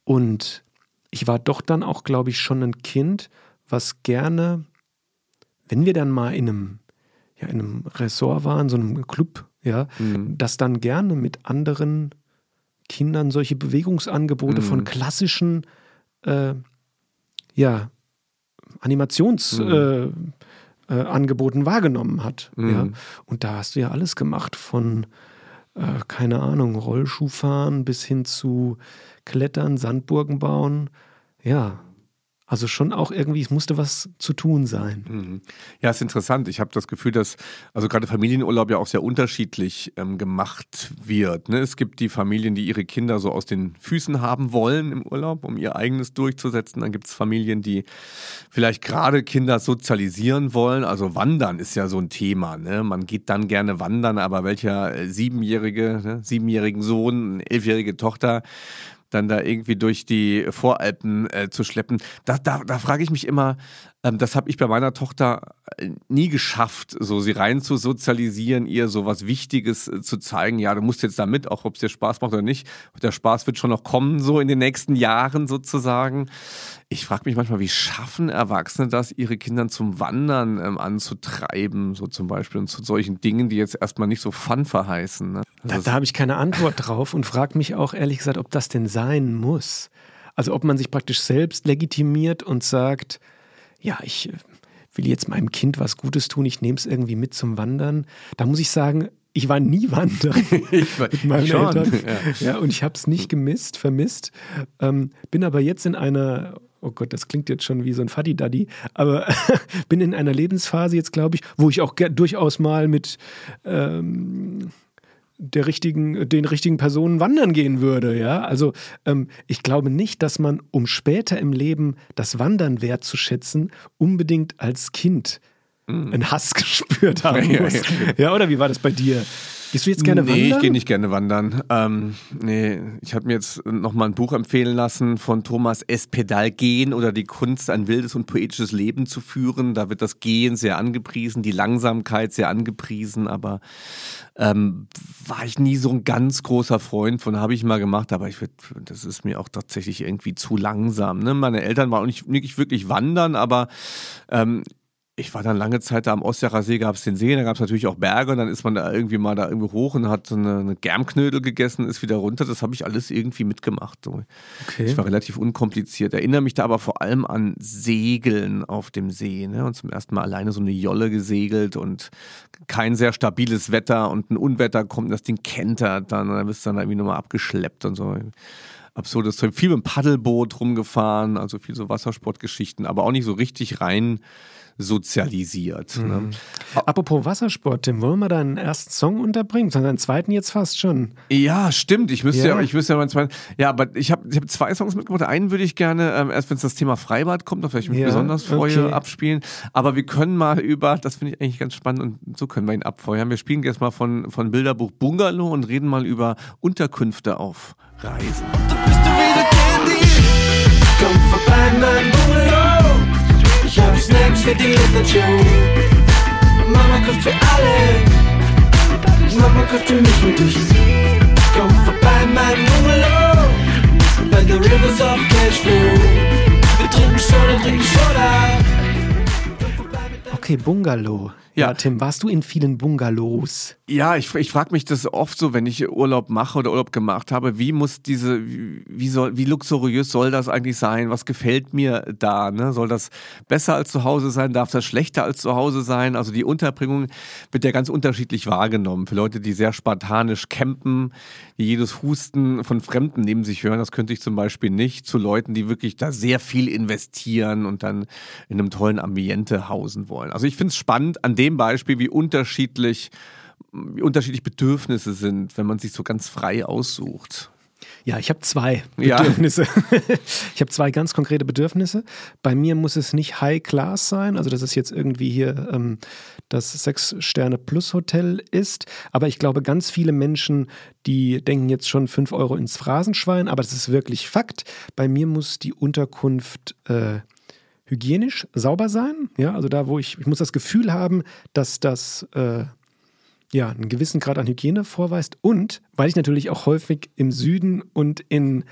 Und ich war doch dann auch, glaube ich, schon ein Kind, was gerne, wenn wir dann mal in einem, ja, in einem Ressort waren, so einem Club, ja, das dann gerne mit anderen Kindern solche Bewegungsangebote von klassischen, äh, ja, Animationsangeboten äh, Angeboten wahrgenommen hat. Ja. Und da hast du ja alles gemacht, von, äh, keine Ahnung, Rollschuhfahren bis hin zu Klettern, Sandburgen bauen. Ja, also schon auch irgendwie, es musste was zu tun sein. Ja, ist interessant. Ich habe das Gefühl, dass also gerade Familienurlaub ja auch sehr unterschiedlich ähm, gemacht wird. Ne? Es gibt die Familien, die ihre Kinder so aus den Füßen haben wollen im Urlaub, um ihr eigenes durchzusetzen. Dann gibt es Familien, die vielleicht gerade Kinder sozialisieren wollen. Also Wandern ist ja so ein Thema. Ne? Man geht dann gerne wandern, aber welcher äh, siebenjährige, ne? siebenjährigen Sohn, elfjährige Tochter dann da irgendwie durch die Voralpen äh, zu schleppen. Da, da, da frage ich mich immer, ähm, das habe ich bei meiner Tochter äh, nie geschafft, so sie rein zu sozialisieren, ihr so was Wichtiges äh, zu zeigen. Ja, du musst jetzt da mit, auch ob es dir Spaß macht oder nicht. Der Spaß wird schon noch kommen, so in den nächsten Jahren sozusagen. Ich frage mich manchmal, wie schaffen Erwachsene das, ihre Kinder zum Wandern ähm, anzutreiben, so zum Beispiel, und zu solchen Dingen, die jetzt erstmal nicht so Fun verheißen. Ne? Da, da habe ich keine Antwort drauf und frage mich auch ehrlich gesagt, ob das denn sein muss. Also ob man sich praktisch selbst legitimiert und sagt, ja, ich äh, will jetzt meinem Kind was Gutes tun, ich nehme es irgendwie mit zum Wandern. Da muss ich sagen, ich war nie wandern ich war, mit meinen schon, Eltern. ja. Ja. und ich habe es nicht gemisst, vermisst. Ähm, bin aber jetzt in einer, oh Gott, das klingt jetzt schon wie so ein Faddy-Daddy, aber bin in einer Lebensphase jetzt, glaube ich, wo ich auch durchaus mal mit ähm, der richtigen, den richtigen Personen wandern gehen würde. Ja, also ähm, ich glaube nicht, dass man, um später im Leben das Wandern wertzuschätzen, unbedingt als Kind einen Hass gespürt haben Mm. Ja, muss. ja, Ja, oder wie war das bei dir? Gehst du jetzt gerne nee, wandern? ich gehe nicht gerne wandern. Ähm, nee, ich habe mir jetzt noch mal ein Buch empfehlen lassen von Thomas Espedal, Gehen oder die Kunst, ein wildes und poetisches Leben zu führen. Da wird das Gehen sehr angepriesen, die Langsamkeit sehr angepriesen, aber ähm, war ich nie so ein ganz großer Freund von, habe ich mal gemacht, aber ich würd, das ist mir auch tatsächlich irgendwie zu langsam. Ne? Meine Eltern waren auch nicht, nicht wirklich wandern, aber ähm, ich war dann lange Zeit da am Ostjacher See, gab es den See, da gab es natürlich auch Berge und dann ist man da irgendwie mal da irgendwie hoch und hat so eine, eine Germknödel gegessen, ist wieder runter. Das habe ich alles irgendwie mitgemacht. So. Okay. Ich war relativ unkompliziert. Erinnere mich da aber vor allem an Segeln auf dem See. Ne? Und zum ersten Mal alleine so eine Jolle gesegelt und kein sehr stabiles Wetter und ein Unwetter kommt, das Ding kentert dann und dann bist du dann irgendwie nochmal abgeschleppt und so absurdes Zeug. Viel mit dem Paddelboot rumgefahren, also viel so Wassersportgeschichten, aber auch nicht so richtig rein sozialisiert. Ne? Apropos Wassersport, Tim, wollen wir deinen ersten Song unterbringen? Sondern deinen zweiten jetzt fast schon. Ja, stimmt. Ich müsste ja, Ja. ich müsste ja meinen zweiten. Ja, aber ich habe ich hab zwei Songs mitgebracht. Einen würde ich gerne, ähm, erst wenn es das Thema Freibad kommt, auf vielleicht mich Ja, besonders freue, okay. abspielen. Aber wir können mal über, das finde ich eigentlich ganz spannend und so können wir ihn abfeuern. Wir spielen jetzt mal von, von Bilderbuch Bungalow und reden mal über Unterkünfte auf Reisen. bist du wieder Candy. Komm vorbei, mein Bungalow. Ich hab Snacks für die Show. Mama kocht für alle. Mama kocht für mich und dich. Komm vorbei, mein Bungalow. By the rivers of Cashflow. Wir trinken Soda, trinken Soda. Okay, Bungalow. Ja. Ja. Tim, warst du in vielen Bungalows? Ja, ich, ich frage mich das oft so, wenn ich Urlaub mache oder Urlaub gemacht habe, wie muss diese, wie, wie soll, wie luxuriös soll das eigentlich sein? Was gefällt mir da? Ne? Soll das besser als zu Hause sein? Darf das schlechter als zu Hause sein? Also die Unterbringung wird ja ganz unterschiedlich wahrgenommen. Für Leute, die sehr spartanisch campen, die jedes Husten von Fremden neben sich hören, das könnte ich zum Beispiel nicht. Zu Leuten, die wirklich da sehr viel investieren und dann in einem tollen Ambiente hausen wollen. Also ich finde es spannend an dem Beispiel, wie unterschiedlich wie unterschiedlich Bedürfnisse sind, wenn man sich so ganz frei aussucht. Ja, ich habe zwei Ja. Bedürfnisse. ich habe zwei ganz konkrete Bedürfnisse. Bei mir muss es nicht High Class sein, also dass es jetzt irgendwie hier ähm, das Sechs-Sterne-Plus-Hotel ist. Aber ich glaube, ganz viele Menschen, die denken jetzt schon fünf Euro ins Phrasenschwein, aber das ist wirklich Fakt. Bei mir muss die Unterkunft äh, hygienisch sauber sein. Ja, also da, wo ich, ich muss das Gefühl haben, dass das äh, ja, einen gewissen Grad an Hygiene vorweist und weil ich natürlich auch häufig im Süden und in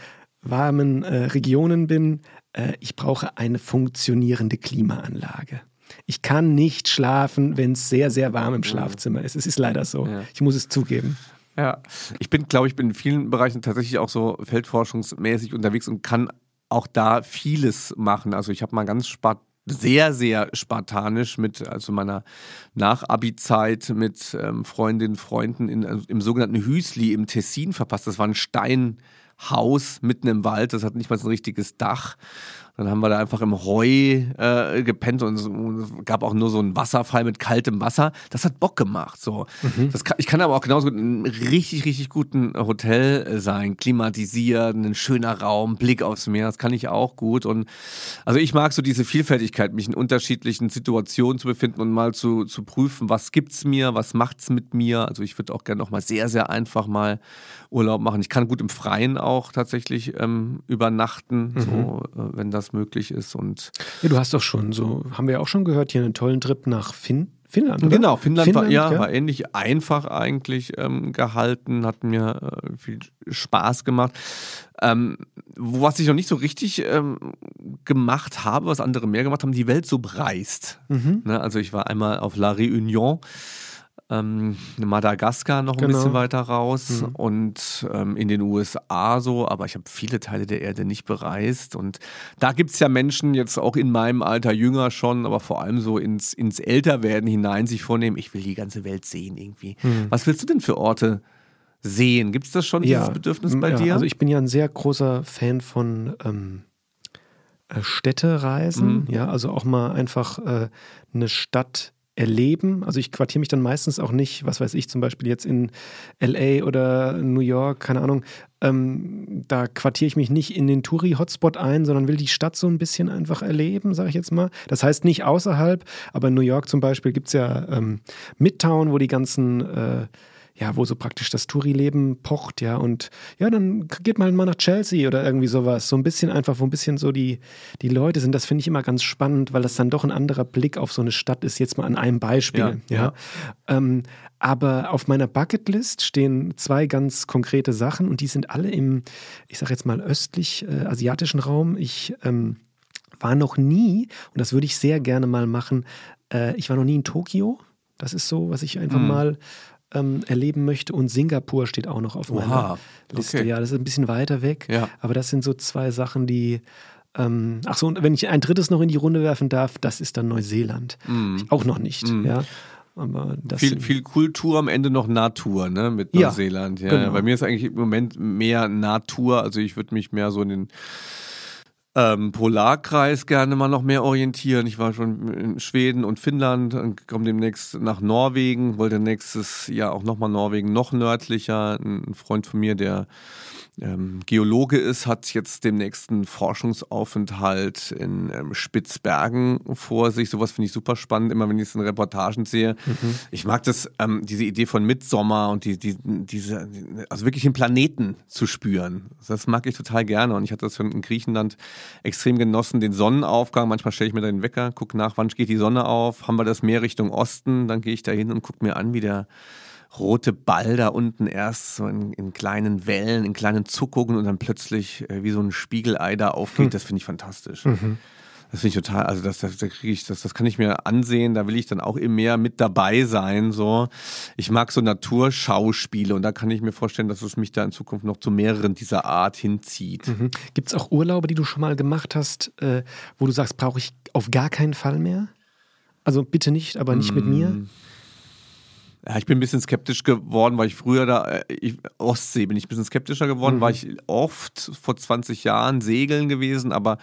warmen äh, Regionen bin, äh, ich brauche eine funktionierende Klimaanlage. Ich kann nicht schlafen, wenn es sehr, sehr warm im Schlafzimmer ist. Es ist leider so. Ja. Ich muss es zugeben. Ja, ich bin, glaube ich, bin in vielen Bereichen tatsächlich auch so feldforschungsmäßig unterwegs und kann auch da vieles machen. Also ich habe mal ganz spart sehr, sehr spartanisch mit, also meiner Nach-Abi-Zeit mit ähm, Freundinnen, Freunden in, also im sogenannten Hüsli im Tessin verpasst. Das war ein Steinhaus mitten im Wald, das hat nicht mal so ein richtiges Dach. Dann haben wir da einfach im Heu äh, gepennt und es gab auch nur so einen Wasserfall mit kaltem Wasser. Das hat Bock gemacht. So. Mhm. Kann, ich kann aber auch genauso gut in einem richtig, richtig guten Hotel sein. Klimatisiert, ein schöner Raum, Blick aufs Meer, das kann ich auch gut. Und also ich mag so diese Vielfältigkeit, mich in unterschiedlichen Situationen zu befinden und mal zu, zu prüfen, was gibt's mir, was macht's mit mir. Also ich würde auch gerne noch mal sehr, sehr einfach mal Urlaub machen. Ich kann gut im Freien auch tatsächlich ähm, übernachten, mhm. so, äh, wenn das möglich ist. Und ja, du hast doch schon so, haben wir auch schon gehört, hier einen tollen Trip nach Finn. Finnland, oder? Genau, Finnland, Finnland war, ja, ja, war ähnlich einfach eigentlich ähm, gehalten, hat mir äh, viel Spaß gemacht. Ähm, was ich noch nicht so richtig ähm, gemacht habe, was andere mehr gemacht haben, die Welt so bereist. Mhm. Ne, also ich war einmal auf La Réunion ähm, Madagaskar noch ein genau. bisschen weiter raus mhm. und ähm, in den USA so, aber ich habe viele Teile der Erde nicht bereist. Und da gibt es ja Menschen, jetzt auch in meinem Alter jünger schon, aber vor allem so ins, ins Älterwerden hinein sich vornehmen, ich will die ganze Welt sehen irgendwie. Mhm. Was willst du denn für Orte sehen? Gibt es das schon, dieses Bedürfnis bei ja, dir? Also ich bin ja ein sehr großer Fan von ähm, äh, Städtereisen, mhm. ja, also auch mal einfach äh, eine Stadt erleben. Also ich quartiere mich dann meistens auch nicht, was weiß ich, zum Beispiel jetzt in LA oder New York, keine Ahnung. Ähm, da quartiere ich mich nicht in den Touri-Hotspot ein, sondern will die Stadt so ein bisschen einfach erleben, sage ich jetzt mal. Das heißt nicht außerhalb, aber in New York zum Beispiel gibt es ja ähm, Midtown, wo die ganzen äh, ja, wo so praktisch das Touri-Leben pocht, ja, und ja, dann geht man mal nach Chelsea oder irgendwie sowas. So ein bisschen einfach, wo ein bisschen so die, die Leute sind. Das finde ich immer ganz spannend, weil das dann doch ein anderer Blick auf so eine Stadt ist. Jetzt mal an einem Beispiel, ja. ja. ja. Ähm, aber auf meiner Bucketlist stehen zwei ganz konkrete Sachen und die sind alle im, ich sage jetzt mal, östlich-asiatischen äh, Raum. Ich ähm, war noch nie, und das würde ich sehr gerne mal machen, äh, ich war noch nie in Tokio. Das ist so, was ich einfach mhm. mal ähm, erleben möchte. Und Singapur steht auch noch auf meiner Oha, Liste. Okay. Ja, das ist ein bisschen weiter weg. Ja. Aber das sind so zwei Sachen, die. Ähm, ach so, und wenn ich ein drittes noch in die Runde werfen darf, das ist dann Neuseeland. Mm. Auch noch nicht. Mm. Ja. Aber viel, viel Kultur, am Ende noch Natur, ne, mit Neuseeland. Ja, ja. Genau. Bei mir ist eigentlich im Moment mehr Natur. Also ich würde mich mehr so in den ähm, Polarkreis gerne mal noch mehr orientieren. Ich war schon in Schweden und Finnland und komme demnächst nach Norwegen, wollte nächstes Jahr auch nochmal Norwegen noch nördlicher. Ein Freund von mir, der ähm, Geologe ist, hat jetzt den nächsten Forschungsaufenthalt in ähm, Spitzbergen vor sich. Sowas finde ich super spannend, immer wenn ich es in Reportagen sehe. Mhm. Ich mag das, ähm, diese Idee von Mitsommer und die, die, diese, also wirklich den Planeten zu spüren. Das mag ich total gerne. Und ich hatte das in Griechenland extrem genossen, den Sonnenaufgang. Manchmal stelle ich mir da den Wecker, gucke nach, wann geht die Sonne auf, haben wir das Meer Richtung Osten, dann gehe ich da hin und gucke mir an, wie der rote Ball da unten erst so in, in kleinen Wellen, in kleinen Zuckungen und dann plötzlich äh, wie so ein Spiegelei da aufgeht. Hm. Das finde ich fantastisch. Mhm. Das finde ich total, also das, das, das kriege ich, das, das kann ich mir ansehen, da will ich dann auch im Meer mit dabei sein. So. Ich mag so Naturschauspiele und da kann ich mir vorstellen, dass es mich da in Zukunft noch zu mehreren dieser Art hinzieht. Mhm. Gibt es auch Urlaube, die du schon mal gemacht hast, äh, wo du sagst, brauche ich auf gar keinen Fall mehr? Also bitte nicht, aber nicht mm. mit mir? Ja, ich bin ein bisschen skeptisch geworden, weil ich früher da, äh, ich, Ostsee bin ich ein bisschen skeptischer geworden, mhm. war ich oft vor 20 Jahren segeln gewesen, aber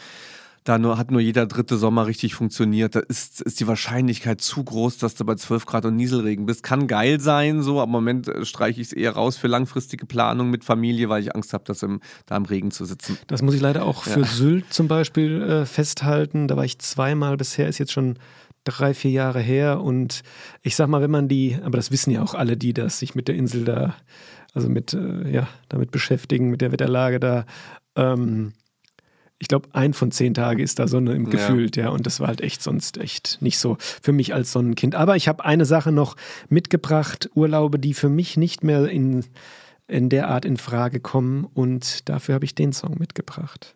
da nur, hat nur jeder dritte Sommer richtig funktioniert. Da ist, ist die Wahrscheinlichkeit zu groß, dass du bei 12 Grad und Nieselregen bist. Kann geil sein, so, aber im Moment äh, streiche ich es eher raus für langfristige Planung mit Familie, weil ich Angst habe, dass im, da im Regen zu sitzen. Das muss ich leider auch für ja. Sylt zum Beispiel äh, festhalten. Da war ich zweimal bisher, ist jetzt schon drei, vier Jahre her. Und ich sag mal, wenn man die, aber das wissen ja auch alle, die das sich mit der Insel da, also mit, äh, ja, damit beschäftigen, mit der Wetterlage da, ähm, ich glaube, ein von zehn Tagen ist da Sonne im gefühlt, ja. ja. Und das war halt echt sonst echt nicht so für mich als Sonnenkind. Aber ich habe eine Sache noch mitgebracht, Urlaube, die für mich nicht mehr in, in der Art in Frage kommen. Und dafür habe ich den Song mitgebracht.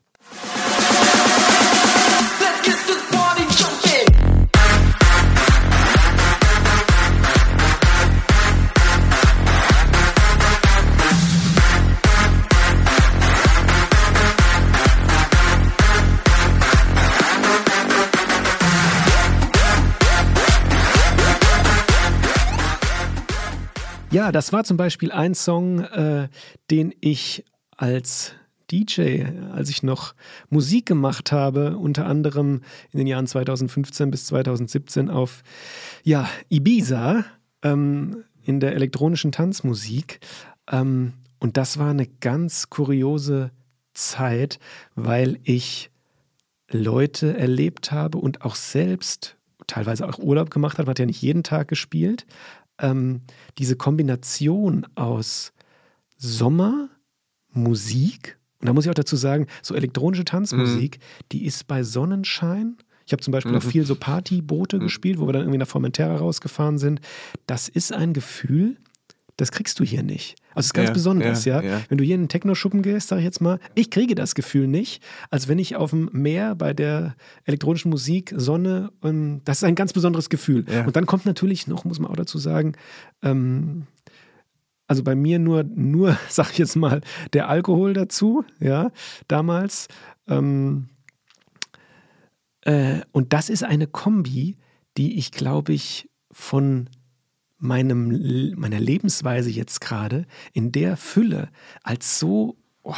Ja, das war zum Beispiel ein Song, äh, den ich als DJ, als ich noch Musik gemacht habe, unter anderem in den Jahren 2015 bis 2017 auf ja, Ibiza ähm, in der elektronischen Tanzmusik. Ähm, und das war eine ganz kuriose Zeit, weil ich Leute erlebt habe und auch selbst teilweise auch Urlaub gemacht habe, man hat ja nicht jeden Tag gespielt. Ähm, diese Kombination aus Sommer, Musik, und da muss ich auch dazu sagen, so elektronische Tanzmusik, mhm. die ist bei Sonnenschein. Ich habe zum Beispiel mhm. auch viel so Partyboote mhm. gespielt, wo wir dann irgendwie nach Formentera rausgefahren sind. Das ist ein Gefühl, das kriegst du hier nicht. Also es ist ganz ja, besonders, ja, ja, Wenn du hier in einen Techno-Schuppen gehst, sag ich jetzt mal, ich kriege das Gefühl nicht, als wenn ich auf dem Meer bei der elektronischen Musik, Sonne, und das ist ein ganz besonderes Gefühl. Und dann kommt natürlich noch, muss man auch dazu sagen, ähm, also bei mir nur, nur, sag ich jetzt mal, der Alkohol dazu, ja, damals. Ähm, äh, und das ist eine Kombi, die ich, glaube ich, von meinem, meiner Lebensweise jetzt gerade in der Fülle als so oh,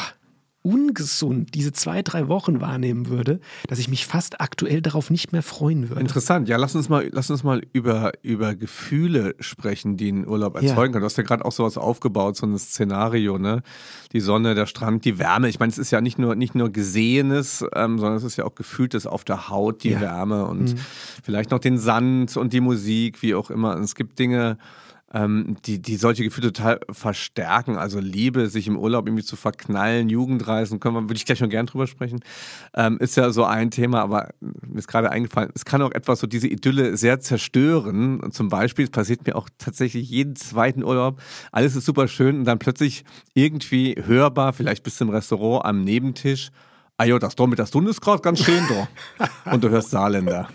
ungesund diese zwei, drei Wochen wahrnehmen würde, dass ich mich fast aktuell darauf nicht mehr freuen würde. Interessant. Ja, lass uns mal, lass uns mal über, über Gefühle sprechen, die ein Urlaub erzeugen ja. kann. Du hast ja gerade auch sowas aufgebaut, so ein Szenario, ne? Die Sonne, der Strand, die Wärme. Ich meine, es ist ja nicht nur, nicht nur Gesehenes, ähm, sondern es ist ja auch gefühltes auf der Haut, die ja. Wärme und mhm. vielleicht noch den Sand und die Musik, wie auch immer. Und es gibt Dinge, ähm, die, die solche Gefühle total verstärken. Also Liebe, sich im Urlaub irgendwie zu verknallen, Jugendreisen, können wir, würde ich gleich noch gern drüber sprechen, ähm, ist ja so ein Thema, aber mir ist gerade eingefallen, es kann auch etwas so diese Idylle sehr zerstören. Zum Beispiel, es passiert mir auch tatsächlich jeden zweiten Urlaub, alles ist super schön und dann plötzlich irgendwie hörbar, vielleicht bis zum Restaurant am Nebentisch, ah ja, das da mit der Stunde ist gerade ganz schön da. Und du hörst Saarländer.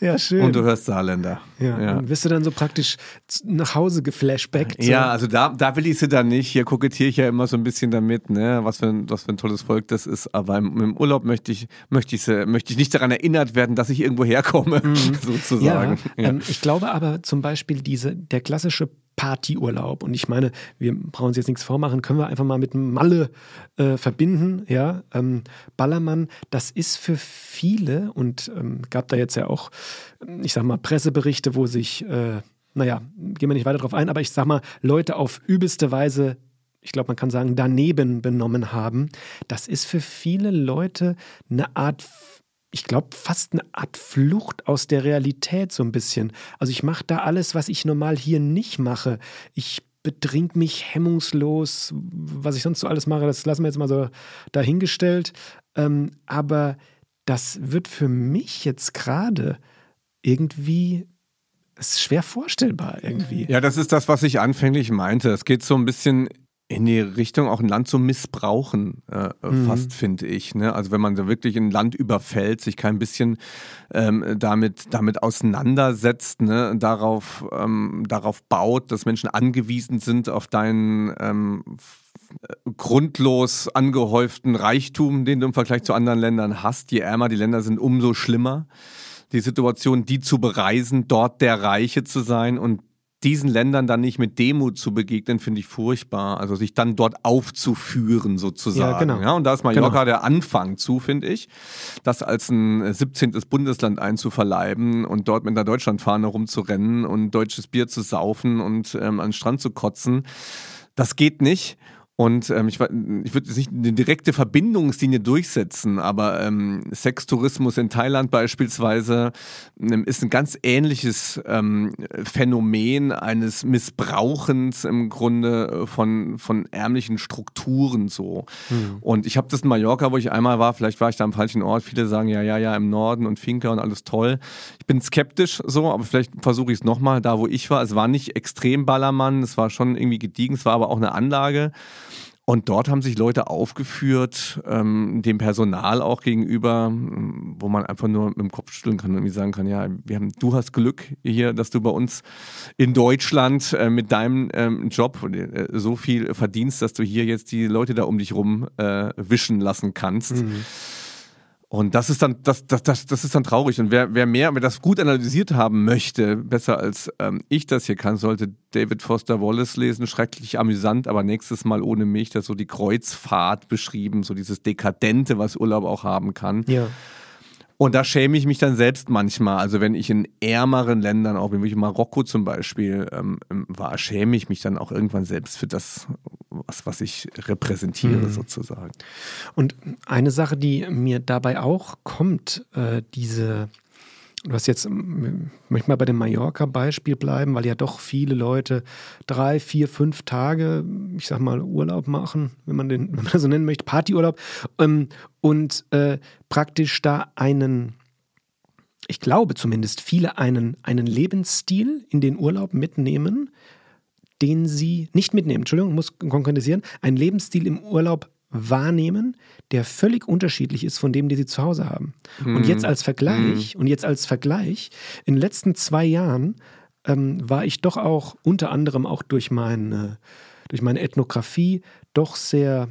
Ja, schön. Und du hörst Saarländer. Ja. ja. Und bist du dann so praktisch nach Hause geflashbackt? So? Ja, also da, da will ich sie dann nicht. Hier kokettiere ich ja immer so ein bisschen damit, ne, was für ein, was für ein tolles Volk das ist. Aber im, im Urlaub möchte ich, möchte, ich, möchte ich nicht daran erinnert werden, dass ich irgendwo herkomme, mhm. sozusagen. Ja, ja. Ähm, ich glaube aber zum Beispiel diese, der klassische Partyurlaub. Und ich meine, wir brauchen uns jetzt nichts vormachen, können wir einfach mal mit Malle äh, verbinden. Ja, ähm, Ballermann, das ist für viele und ähm, gab da jetzt ja auch, ich sag mal, Presseberichte, wo sich, äh, naja, gehen wir nicht weiter drauf ein, aber ich sag mal, Leute auf übelste Weise ich glaube, man kann sagen, daneben benommen haben. Das ist für viele Leute eine Art ich glaube, fast eine Art Flucht aus der Realität so ein bisschen. Also ich mache da alles, was ich normal hier nicht mache. Ich betrink mich hemmungslos, was ich sonst so alles mache, das lassen wir jetzt mal so dahingestellt. Ähm, aber das wird für mich jetzt gerade irgendwie ist schwer vorstellbar irgendwie. Ja, das ist das, was ich anfänglich meinte. Es geht so ein bisschen in die Richtung auch ein Land zu missbrauchen, äh, mhm. fast finde ich. Ne? Also wenn man da wirklich ein Land überfällt, sich kein bisschen ähm, damit, damit auseinandersetzt, ne? darauf, ähm, darauf baut, dass Menschen angewiesen sind auf deinen ähm, grundlos angehäuften Reichtum, den du im Vergleich zu anderen Ländern hast. Je ärmer die Länder sind, umso schlimmer die Situation, die zu bereisen, dort der Reiche zu sein und diesen Ländern dann nicht mit Demut zu begegnen, finde ich furchtbar. Also sich dann dort aufzuführen sozusagen. Ja, genau. Ja, und da ist Mallorca genau. der Anfang zu, finde ich, das als ein 17. Bundesland einzuverleiben und dort mit einer Deutschlandfahne rumzurennen und deutsches Bier zu saufen und ähm, an den Strand zu kotzen. Das geht nicht. Und ähm, ich, ich würde jetzt nicht eine direkte Verbindungslinie durchsetzen, aber ähm, Sextourismus in Thailand beispielsweise ähm, ist ein ganz ähnliches ähm, Phänomen eines Missbrauchens im Grunde von, von ärmlichen Strukturen so. Mhm. Und ich habe das in Mallorca, wo ich einmal war, vielleicht war ich da am falschen Ort. Viele sagen ja, ja, ja, im Norden und Finca und alles toll. Ich bin skeptisch so, aber vielleicht versuche ich es nochmal, da wo ich war. Es war nicht extrem Ballermann, es war schon irgendwie gediegen, es war aber auch eine Anlage. Und dort haben sich Leute aufgeführt, ähm, dem Personal auch gegenüber, wo man einfach nur mit dem Kopf schütteln kann und irgendwie sagen kann, ja, wir haben, du hast Glück hier, dass du bei uns in Deutschland äh, mit deinem ähm, Job äh, so viel verdienst, dass du hier jetzt die Leute da um dich rum äh, wischen lassen kannst. Mhm. Und das ist dann, das, das, das, das ist dann traurig. Und wer, wer mehr, wer das gut analysiert haben möchte, besser als ähm, ich das hier kann, sollte David Foster Wallace lesen. Schrecklich amüsant, aber nächstes Mal ohne mich. Da ist so die Kreuzfahrt beschrieben, so dieses Dekadente, was Urlaub auch haben kann. Ja. Und da schäme ich mich dann selbst manchmal. Also wenn ich in ärmeren Ländern, auch wie Marokko zum Beispiel ähm, war, schäme ich mich dann auch irgendwann selbst für das, was, was ich repräsentiere mhm. sozusagen. Und eine Sache, die mir dabei auch kommt, äh, diese Du hast jetzt, möchte mal bei dem Mallorca-Beispiel bleiben, weil ja doch viele Leute drei, vier, fünf Tage, ich sag mal, Urlaub machen, wenn man den, wenn man das so nennen möchte, Partyurlaub, ähm, und äh, praktisch da einen, ich glaube zumindest, viele einen, einen Lebensstil in den Urlaub mitnehmen, den sie nicht mitnehmen, Entschuldigung, muss konkretisieren, einen Lebensstil im Urlaub wahrnehmen, der völlig unterschiedlich ist von dem, den sie zu Hause haben. Mm. Und jetzt als Vergleich, mm. und jetzt als Vergleich, in den letzten zwei Jahren ähm, war ich doch auch unter anderem auch durch meine, durch meine Ethnographie doch sehr,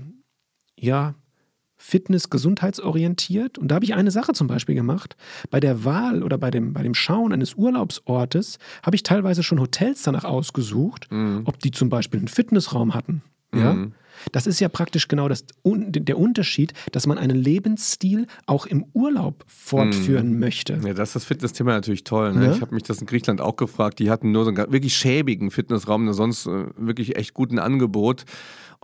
ja, Fitness, gesundheitsorientiert. Und da habe ich eine Sache zum Beispiel gemacht. Bei der Wahl oder bei dem, bei dem Schauen eines Urlaubsortes habe ich teilweise schon Hotels danach ausgesucht, mm. ob die zum Beispiel einen Fitnessraum hatten. Ja? Mhm. Das ist ja praktisch genau das, der Unterschied, dass man einen Lebensstil auch im Urlaub fortführen mhm. möchte. Ja, das ist das Fitnessthema natürlich toll. Ne? Ja? Ich habe mich das in Griechenland auch gefragt. Die hatten nur so einen wirklich schäbigen Fitnessraum, sonst äh, wirklich echt guten Angebot.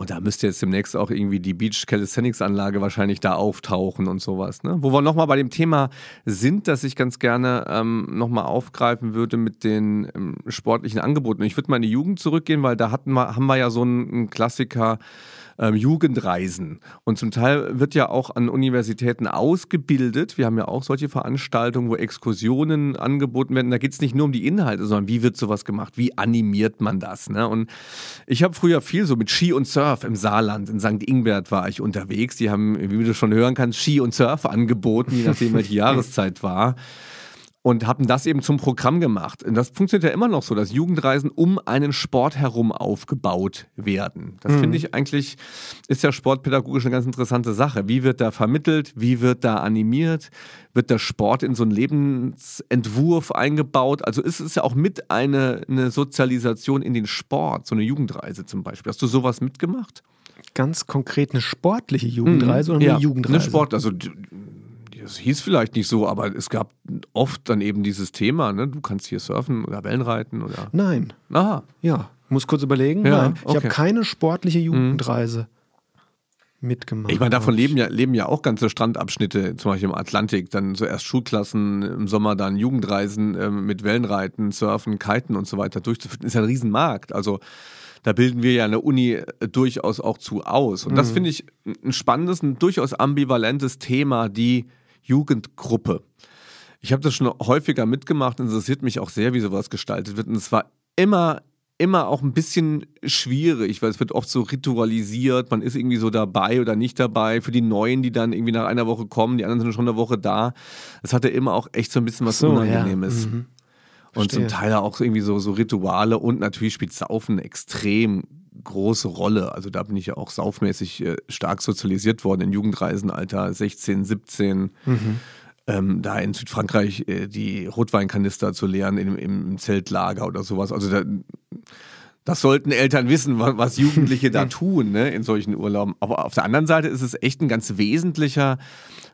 Und da müsste jetzt demnächst auch irgendwie die Beach Calisthenics Anlage wahrscheinlich da auftauchen und sowas. Ne? Wo wir nochmal bei dem Thema sind, das ich ganz gerne ähm, nochmal aufgreifen würde mit den ähm, sportlichen Angeboten. Ich würde mal in die Jugend zurückgehen, weil da hatten wir, haben wir ja so einen, einen Klassiker ähm, Jugendreisen. Und zum Teil wird ja auch an Universitäten ausgebildet. Wir haben ja auch solche Veranstaltungen, wo Exkursionen angeboten werden. Da geht es nicht nur um die Inhalte, sondern wie wird sowas gemacht? Wie animiert man das? Ne? Und ich habe früher viel so mit Ski und Surf im Saarland, in St. Ingbert war ich unterwegs. Die haben, wie du schon hören kannst, Ski und Surf angeboten, je nachdem, welche Jahreszeit war und haben das eben zum Programm gemacht. Und das funktioniert ja immer noch so, dass Jugendreisen um einen Sport herum aufgebaut werden. Das mhm. finde ich eigentlich, ist ja sportpädagogisch eine ganz interessante Sache. Wie wird da vermittelt? Wie wird da animiert? Wird der Sport in so einen Lebensentwurf eingebaut? Also ist es ja auch mit eine, eine Sozialisation in den Sport, so eine Jugendreise zum Beispiel. Hast du sowas mitgemacht? Ganz konkret eine sportliche Jugendreise mhm. oder eine ja, Jugendreise? Eine Sport, also es hieß vielleicht nicht so, aber es gab oft dann eben dieses Thema, ne? Du kannst hier surfen oder Wellenreiten oder. Nein. Aha. Ja, muss kurz überlegen. Ja, Nein, ich okay. habe keine sportliche mhm. Jugendreise mhm. mitgemacht. Ich meine, davon leben ja, leben ja auch ganze Strandabschnitte, zum Beispiel im Atlantik, dann zuerst Schulklassen, im Sommer dann Jugendreisen äh, mit Wellenreiten, Surfen, Kiten und so weiter durchzuführen. Ist ja ein Riesenmarkt. Also da bilden wir ja eine Uni äh, durchaus auch zu aus. Und das mhm. finde ich ein spannendes, ein durchaus ambivalentes Thema, die Jugendgruppe. Ich habe das schon häufiger mitgemacht, interessiert mich auch sehr, wie sowas gestaltet wird. Und es war immer, immer auch ein bisschen schwierig, weil es wird oft so ritualisiert, man ist irgendwie so dabei oder nicht dabei. Für die Neuen, die dann irgendwie nach einer Woche kommen, die anderen sind schon eine Woche da. Es hatte immer auch echt so ein bisschen was so, Unangenehmes. Ja. Mhm. Und zum Teil auch irgendwie so, so Rituale und natürlich spielt Saufen extrem große Rolle. Also da bin ich ja auch saufmäßig äh, stark sozialisiert worden in Jugendreisenalter 16, 17. Mhm. Ähm, da in Südfrankreich äh, die Rotweinkanister zu leeren im, im Zeltlager oder sowas. Also da, das sollten Eltern wissen, was, was Jugendliche da tun ne, in solchen Urlauben. Aber auf der anderen Seite ist es echt ein ganz wesentlicher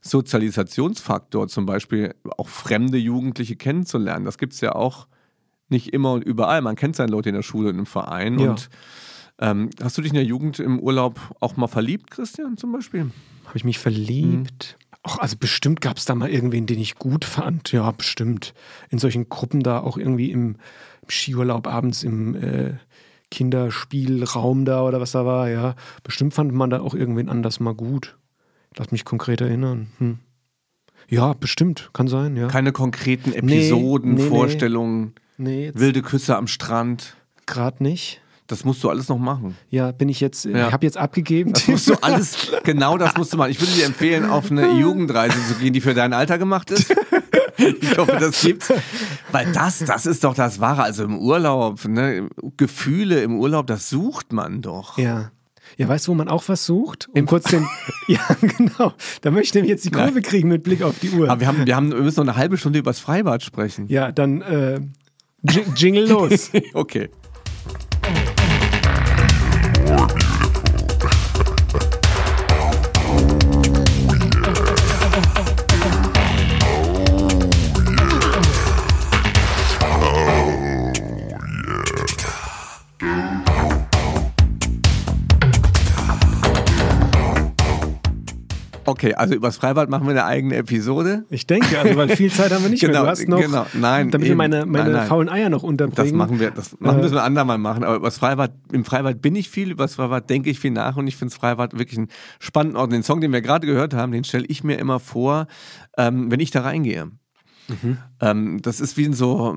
Sozialisationsfaktor, zum Beispiel auch fremde Jugendliche kennenzulernen. Das gibt es ja auch nicht immer und überall. Man kennt seine Leute in der Schule und im Verein ja. und ähm, hast du dich in der Jugend im Urlaub auch mal verliebt, Christian, zum Beispiel? Habe ich mich verliebt? Mhm. Ach, also bestimmt gab es da mal irgendwen, den ich gut fand. Ja, bestimmt. In solchen Gruppen da auch irgendwie im, im Skiurlaub abends im äh, Kinderspielraum da oder was da war, ja. Bestimmt fand man da auch irgendwen anders mal gut. Lass mich konkret erinnern. Hm. Ja, bestimmt, kann sein, ja. Keine konkreten Episoden, nee, nee, Vorstellungen, nee, wilde Küsse am Strand. Gerade nicht. Das musst du alles noch machen. Ja, bin ich jetzt, ja. ich habe jetzt abgegeben. Das musst du alles, genau das musst du machen. Ich würde dir empfehlen, auf eine Jugendreise zu gehen, die für dein Alter gemacht ist. Ich hoffe, das gibt's. Weil das, das ist doch das Wahre. Also im Urlaub, ne? Gefühle im Urlaub, das sucht man doch. Ja. Ja, weißt du, wo man auch was sucht? Um kurz den. ja, genau. Da möchte ich nämlich jetzt die Kurve kriegen mit Blick auf die Uhr. Aber wir, haben, wir, haben, wir müssen noch eine halbe Stunde über das Freibad sprechen. Ja, dann äh, Jingle los. okay. Warby. Okay, also übers Freibad machen wir eine eigene Episode. Ich denke, also weil viel Zeit haben wir nicht Genau, mehr. Du hast noch, genau. Nein, damit wir eben. meine, meine Nein, nein. faulen Eier noch unterbringen. Das machen wir, das machen, Äh, müssen wir ein andermal machen. Aber übers Freibad, im Freibad bin ich viel, übers Freibad denke ich viel nach und ich finde das Freibad wirklich einen spannenden Ort. Den Song, den wir gerade gehört haben, den stelle ich mir immer vor, ähm, wenn ich da reingehe. Ähm, das ist wie in so,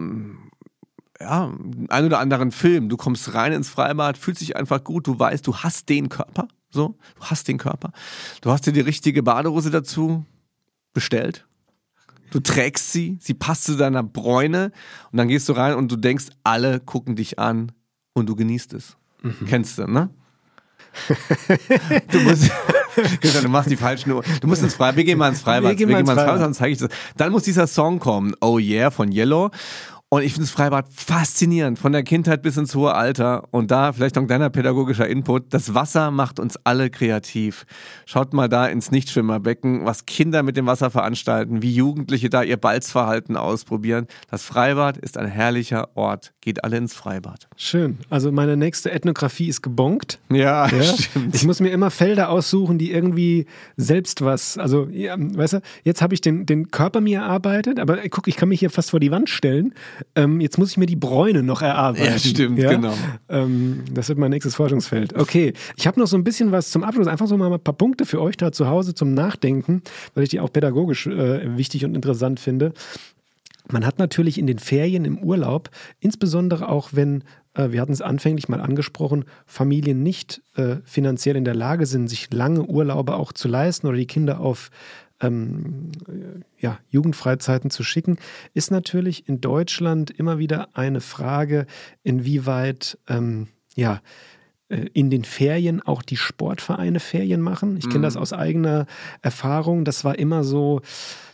ja, ein oder anderen Film. Du kommst rein ins Freibad, fühlst dich einfach gut, du weißt, du hast den Körper, so, du hast den Körper. Du hast dir die richtige Badehose dazu bestellt. Du trägst sie, sie passt zu deiner Bräune und dann gehst du rein und du denkst, alle gucken dich an und du genießt es. Kennst du, ne? du musst, du machst die falschen Uhr. Du musst ins Freibad. Wir gehen mal ins Freibad. Wir gehen mal ins Freibad. dann zeige ich das. Dann muss dieser Song kommen. Oh yeah von Yellow. Und ich finde das Freibad faszinierend, von der Kindheit bis ins hohe Alter. Und da vielleicht noch ein kleiner pädagogischer Input. Das Wasser macht uns alle kreativ. Schaut mal da ins Nichtschwimmerbecken, was Kinder mit dem Wasser veranstalten, wie Jugendliche da ihr Balzverhalten ausprobieren. Das Freibad ist ein herrlicher Ort. Geht alle ins Freibad. Schön. Also meine nächste Ethnographie ist gebonkt. Ja, Ja? stimmt. Ich muss mir immer Felder aussuchen, die irgendwie selbst was, also, ja, weißt du, jetzt habe ich den, den Körper mir erarbeitet, aber guck, ich kann mich hier fast vor die Wand stellen. Ähm, jetzt muss ich mir die Bräune noch erarbeiten. Ja, stimmt, genau. Ähm, das wird mein nächstes Forschungsfeld. Okay, ich habe noch so ein bisschen was zum Abschluss, einfach so mal ein paar Punkte für euch da zu Hause zum Nachdenken, weil ich die auch pädagogisch äh, wichtig und interessant finde. Man hat natürlich in den Ferien im Urlaub, insbesondere auch wenn, äh, wir hatten es anfänglich mal angesprochen, Familien nicht äh, finanziell in der Lage sind, sich lange Urlaube auch zu leisten oder die Kinder auf ähm, äh, ja, Jugendfreizeiten zu schicken, ist natürlich in Deutschland immer wieder eine Frage, inwieweit ähm, ja, äh, in den Ferien auch die Sportvereine Ferien machen. Ich kenne das aus eigener Erfahrung. Das war immer so,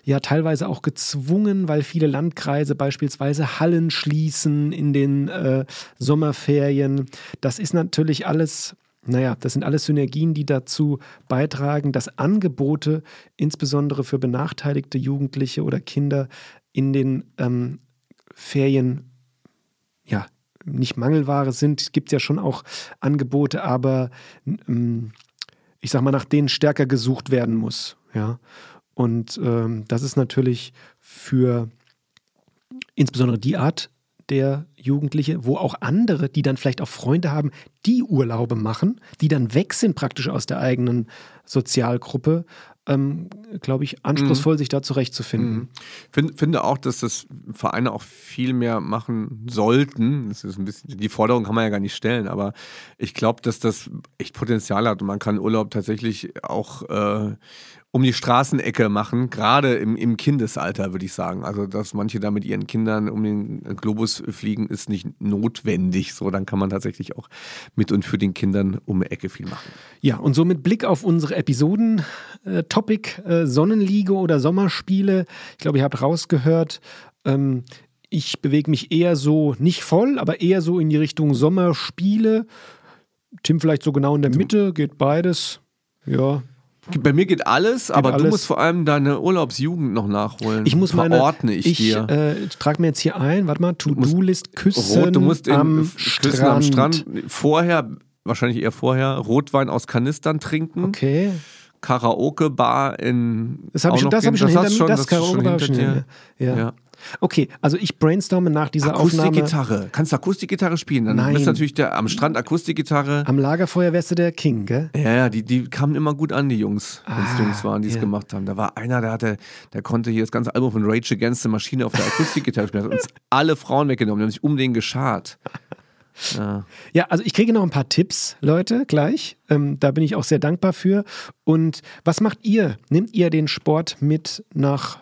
ja, teilweise auch gezwungen, weil viele Landkreise beispielsweise Hallen schließen in den äh, Sommerferien. Das ist natürlich alles. Naja, das sind alles Synergien, die dazu beitragen, dass Angebote, insbesondere für benachteiligte Jugendliche oder Kinder, in den ähm, Ferien ja, nicht Mangelware sind. Es gibt ja schon auch Angebote, aber ähm, ich sag mal, nach denen stärker gesucht werden muss. Ja. Und ähm, das ist natürlich für insbesondere die Art der Jugendliche, wo auch andere, die dann vielleicht auch Freunde haben, die Urlaube machen, die dann weg sind praktisch aus der eigenen Sozialgruppe, ähm, glaube ich, anspruchsvoll, sich da zurechtzufinden. Find, finde auch, dass das Vereine auch viel mehr machen sollten. Das ist ein bisschen, die Forderung kann man ja gar nicht stellen, aber ich glaube, dass das echt Potenzial hat und man kann Urlaub tatsächlich auch äh, um die Straßenecke machen, gerade im, im Kindesalter, würde ich sagen. Also, dass manche da mit ihren Kindern um den Globus fliegen, ist nicht notwendig. So, dann kann man tatsächlich auch mit und für den Kindern um die Ecke viel machen. Ja, und so mit Blick auf unsere Episoden-Topic äh, Sonnenliege oder Sommerspiele. Ich glaube, ihr habt rausgehört, ähm, ich bewege mich eher so, nicht voll, aber eher so in die Richtung Sommerspiele. Tim vielleicht so genau in der Mitte, geht beides. Ja, Bei mir geht alles, aber alles. du musst vor allem deine Urlaubsjugend noch nachholen. ich muss meine. Verordne ich, ich dir. Äh, trage mir jetzt hier ein, warte mal, To-Do-List küssen Rot, du musst in, am, küssen Strand. am Strand vorher, wahrscheinlich eher vorher, Rotwein aus Kanistern trinken, Okay. Karaoke-Bar in. Das habe ich, das hab ich schon hast hinter mir. Das habe ich schon hinter hinter dir. mir. Ja. Ja. Okay, also ich brainstorme nach dieser Aufnahme. Akustikgitarre. Kannst du Akustikgitarre spielen? Dann Nein. bist du natürlich der, am Strand Akustikgitarre. Am Lagerfeuer wärst du der King, gell? Ja, ja, die, die kamen immer gut an, die Jungs, wenn es Ah, Jungs waren, die es ja. gemacht haben. Da war einer, der hatte, der konnte hier das ganze Album von Rage Against the Machine auf der Akustikgitarre spielen. Hat uns alle Frauen weggenommen, die haben sich um den geschart. Ja. Ja, also ich kriege noch ein paar Tipps, Leute, gleich. Ähm, da bin ich auch sehr dankbar für. Und was macht ihr? Nehmt ihr den Sport mit nach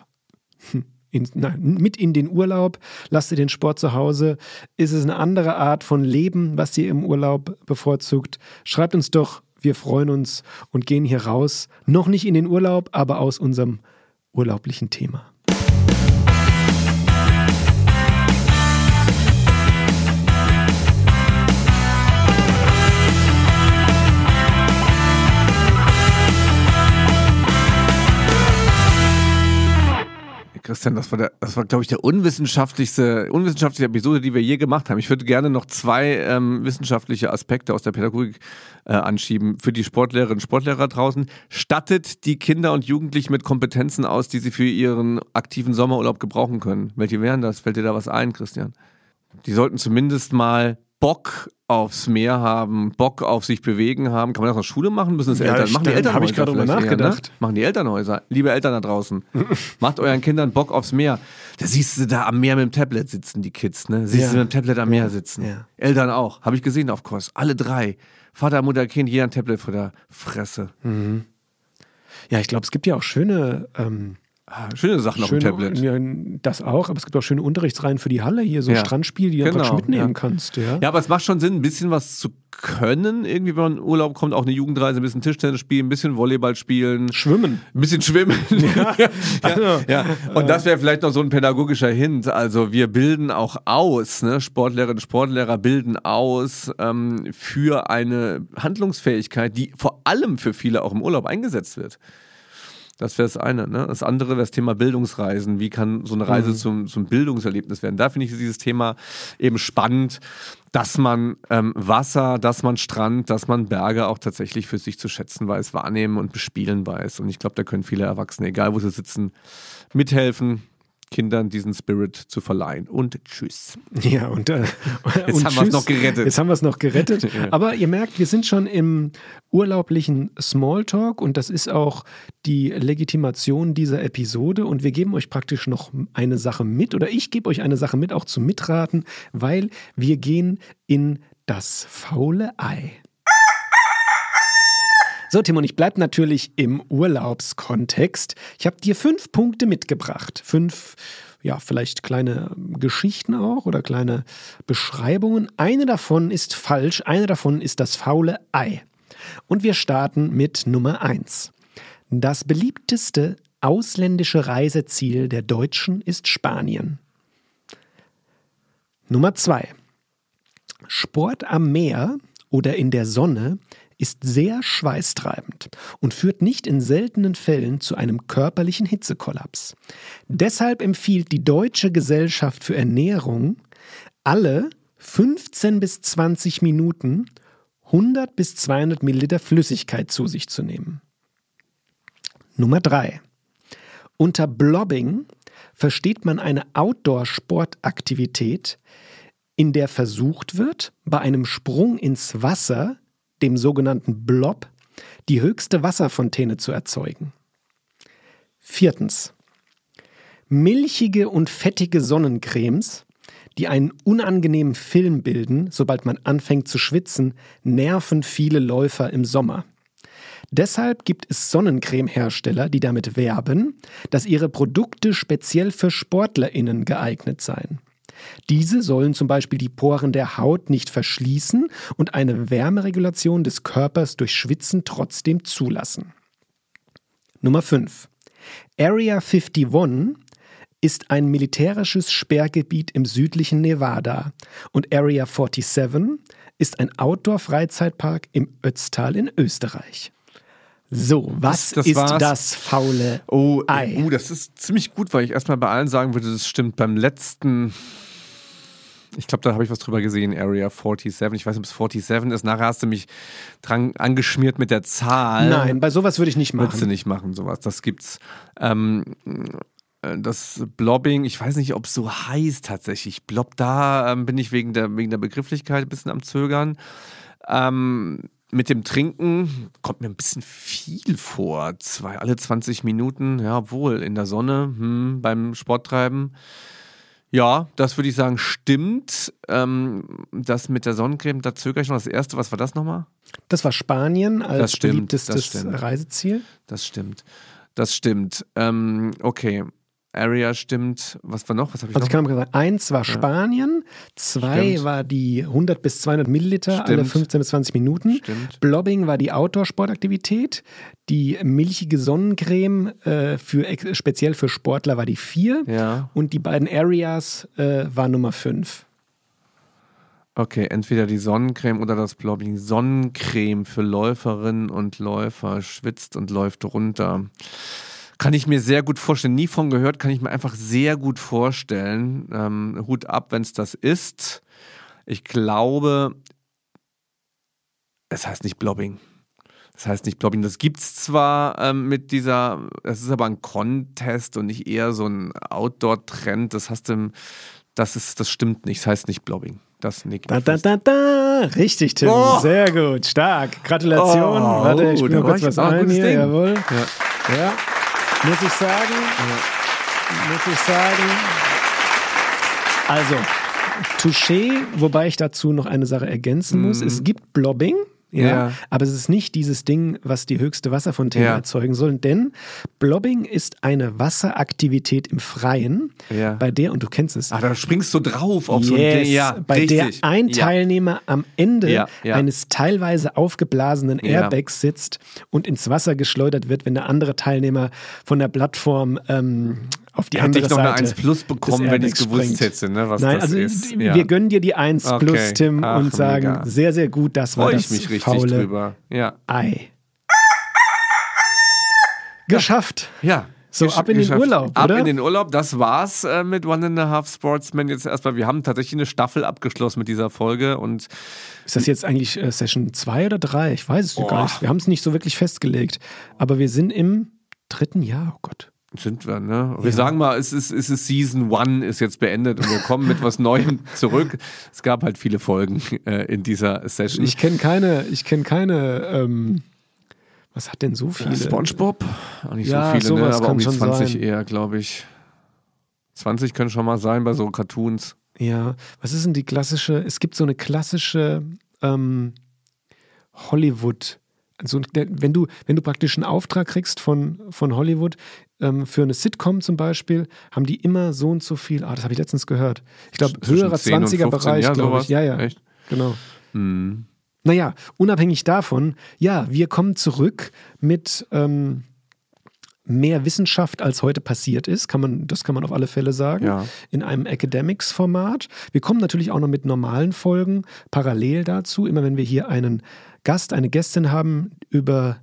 hm, in, nein, mit in den Urlaub? Lasst ihr den Sport zu Hause? Ist es eine andere Art von Leben, was ihr im Urlaub bevorzugt? Schreibt uns doch, Wir freuen uns und gehen hier raus. Noch nicht in den Urlaub, aber aus unserem urlaublichen Thema. Christian, das war, der, das war glaube ich, der unwissenschaftlichste, unwissenschaftliche Episode, die wir je gemacht haben. Ich würde gerne noch zwei ähm, wissenschaftliche Aspekte aus der Pädagogik äh, anschieben für die Sportlehrerinnen und Sportlehrer draußen. Stattet die Kinder und Jugendlichen mit Kompetenzen aus, die sie für ihren aktiven Sommerurlaub gebrauchen können. Welche wären das? Fällt dir da was ein, Christian? Die sollten zumindest mal Bock aufs Meer haben, Bock auf sich bewegen haben. Kann man das in der Schule machen? Müssen das Ja, Eltern machen? Die. Elternhäuser Hab ich gerade drüber vielleicht eher, nachgedacht. Ne? Machen die Elternhäuser. Liebe Eltern da draußen, macht euren Kindern Bock aufs Meer. Da siehst du da am Meer mit dem Tablet sitzen, die Kids, ne? Siehst Ja. du mit dem Tablet am Meer sitzen. Ja. Eltern auch. Habe ich gesehen auf Kurs. Alle drei. Vater, Mutter, Kind, jeder ein Tablet vor der Fresse. Ja, ich glaube, es gibt ja auch schöne, ähm, Ah, Schöne Sachen auf schöne dem Tablet. Ja, das auch, aber es gibt auch schöne Unterrichtsreihen für die Halle hier, so Ja. Strandspiel, die du Genau, mitnehmen ja. kannst. Ja. Ja, aber es macht schon Sinn, ein bisschen was zu können. Irgendwie, wenn man in Urlaub kommt, auch eine Jugendreise, ein bisschen Tischtennis spielen, ein bisschen Volleyball spielen. Schwimmen. Ein bisschen schwimmen. Ja, ja, ja. Und das wäre vielleicht noch so ein pädagogischer Hint. Also wir bilden auch aus, ne? Sportlerinnen und Sportlehrer bilden aus ähm, für eine Handlungsfähigkeit, die vor allem für viele auch im Urlaub eingesetzt wird. Das wäre das eine. Ne? Das andere wäre das Thema Bildungsreisen. Wie kann so eine Reise zum, zum Bildungserlebnis werden? Da finde ich dieses Thema eben spannend, dass man ähm, Wasser, dass man Strand, dass man Berge auch tatsächlich für sich zu schätzen weiß, wahrnehmen und bespielen weiß. Und ich glaube, da können viele Erwachsene, egal wo sie sitzen, mithelfen, Kindern diesen Spirit zu verleihen. Und tschüss. Ja, und, äh, Jetzt und haben wir es noch gerettet. Jetzt haben wir es noch gerettet. Aber ihr merkt, wir sind schon im urlaublichen Smalltalk und das ist auch die Legitimation dieser Episode. Und wir geben euch praktisch noch eine Sache mit oder ich gebe euch eine Sache mit, auch zum Mitraten, weil wir gehen in das faule Ei. So, Timon, ich bleibe natürlich im Urlaubskontext. Ich habe dir fünf Punkte mitgebracht. Fünf, ja, vielleicht kleine Geschichten auch oder kleine Beschreibungen. Eine davon ist falsch, eine davon ist das faule Ei. Und wir starten mit Nummer eins. Das beliebteste ausländische Reiseziel der Deutschen ist Spanien. Nummer zwei. Sport am Meer oder in der Sonne ist sehr schweißtreibend und führt nicht in seltenen Fällen zu einem körperlichen Hitzekollaps. Deshalb empfiehlt die Deutsche Gesellschaft für Ernährung, alle 15 bis 20 Minuten 100 bis 200 Milliliter Flüssigkeit zu sich zu nehmen. Nummer 3. Unter Blobbing versteht man eine Outdoor-Sportaktivität, in der versucht wird, bei einem Sprung ins Wasser, dem sogenannten Blob, die höchste Wasserfontäne zu erzeugen. Viertens. Milchige und fettige Sonnencremes, die einen unangenehmen Film bilden, sobald man anfängt zu schwitzen, nerven viele Läufer im Sommer. Deshalb gibt es Sonnencremehersteller, die damit werben, dass ihre Produkte speziell für SportlerInnen geeignet seien. Diese sollen zum Beispiel die Poren der Haut nicht verschließen und eine Wärmeregulation des Körpers durch Schwitzen trotzdem zulassen. Nummer 5. Area 51 ist ein militärisches Sperrgebiet im südlichen Nevada und Area 47 ist ein Outdoor-Freizeitpark im Ötztal in Österreich. So, was Das- das ist war's. das faule Oh, Ei? uh, das ist ziemlich gut, weil ich erstmal bei allen sagen würde, das stimmt. Beim letzten, ich glaube, da habe ich was drüber gesehen, Area 47. Ich weiß nicht, ob es 47 ist. Nachher hast du mich dran angeschmiert mit der Zahl. Nein, bei sowas würde ich nicht Würdest du machen. nicht machen, sowas. Das gibt's. Ähm, äh, das Blobbing, ich weiß nicht, ob es so heißt tatsächlich. Blob, da ähm, bin ich wegen der, wegen der Begrifflichkeit ein bisschen am Zögern. Ähm, mit dem Trinken kommt mir ein bisschen viel vor. Zwei, alle 20 Minuten, ja, obwohl in der Sonne, hm, beim Sporttreiben. Ja, das würde ich sagen, stimmt. Ähm, das mit der Sonnencreme, da zögere ich noch. Das erste, was war das nochmal? Das war Spanien Das als stimmt, beliebtestes das stimmt. Reiseziel. Das stimmt. Das stimmt. Ähm, okay. Area stimmt. Was war noch? Was habe ich Also noch? ich kann mal sagen, eins war Spanien, zwei Stimmt. war die 100 bis 200 Milliliter alle Stimmt. 15 bis 20 Minuten. Stimmt. Blobbing war die Outdoor-Sportaktivität. Die milchige Sonnencreme äh, für, speziell für Sportler war die 4. Ja. Und die beiden Areas äh, war Nummer 5. Okay, entweder die Sonnencreme oder das Blobbing. Sonnencreme für Läuferinnen und Läufer schwitzt und läuft runter. Kann ich mir sehr gut vorstellen. Nie von gehört, kann ich mir einfach sehr gut vorstellen. Ähm, Hut ab, wenn es das ist. Ich glaube, es heißt nicht Blobbing. Das heißt nicht Blobbing. Das gibt es zwar ähm, mit dieser, es ist aber ein Contest und nicht eher so ein Outdoor-Trend. Das hast du, das ist, das stimmt nicht. Das heißt nicht Blobbing. Das nickt. Da, da, da, da. Richtig, Tim. Oh. Sehr gut. Stark. Gratulation. Oh, Warte, ich spiele war kurz was ein hier. Ding. Jawohl. Ja. Ja. Muss ich sagen. Muss ich sagen. Also, Touché, wobei ich dazu noch eine Sache ergänzen muss. Es gibt Blobbing. Ja. Ja. aber es ist nicht dieses Ding, was die höchste Wasserfontäne Ja. erzeugen soll, denn Blobbing ist eine Wasseraktivität im Freien, Ja. bei der, und du kennst es, Ah, da springst du drauf auf so ein Yes, Ding. Ja, bei richtig. der ein. Teilnehmer am Ende eines teilweise aufgeblasenen. Airbags sitzt und ins Wasser geschleudert wird, wenn der andere Teilnehmer von der Plattform ähm, auf die Hätte andere ich noch eine Seite 1 Plus bekommen, wenn ich Airbags gewusst hätte, ne, was Nein, das also ist. Ja. wir gönnen dir die 1 Okay. plus, Tim, Ach, und sagen, mega. sehr, sehr gut, das war Freue das ich mich richtig faule drüber. Ja. Ei. Geschafft. Ja. So, ab in den geschafft. Urlaub, Ab oder? in den Urlaub, das war's äh, mit One and a Half Sportsman jetzt erstmal. Wir haben tatsächlich eine Staffel abgeschlossen mit dieser Folge und Ist das jetzt eigentlich äh, Session 2 oder 3? Ich weiß es gar nicht. Wir haben es nicht so wirklich festgelegt. Aber wir sind im dritten Jahr. Oh Gott. Sind wir, ne? Wir sagen mal, es ist, es ist Season One ist jetzt beendet und wir kommen mit was Neuem zurück. Es gab halt viele Folgen äh, in dieser Session. Ich kenne keine, ich kenne keine, ähm, was hat denn so viele? SpongeBob? Auch nicht Ja, so viele, ne? aber um die schon 20 sein. eher, glaube ich. 20 können schon mal sein bei so Cartoons. Ja, was ist denn die klassische, es gibt so eine klassische ähm, Hollywood, also wenn du, wenn du praktisch einen Auftrag kriegst von, von Hollywood ähm, für eine Sitcom zum Beispiel, haben die immer so und so viel, ah, das habe ich letztens gehört. Ich glaube, höherer 10 und 15, 20er-Bereich, ja, glaube ich. Ja, ja. Echt? Genau. Hm. Naja, unabhängig davon, ja, wir kommen zurück mit ähm, mehr Wissenschaft, als heute passiert ist, kann man, das kann man auf alle Fälle sagen, Ja. in einem Academics-Format. Wir kommen natürlich auch noch mit normalen Folgen parallel dazu, immer wenn wir hier einen Gast, eine Gästin haben, über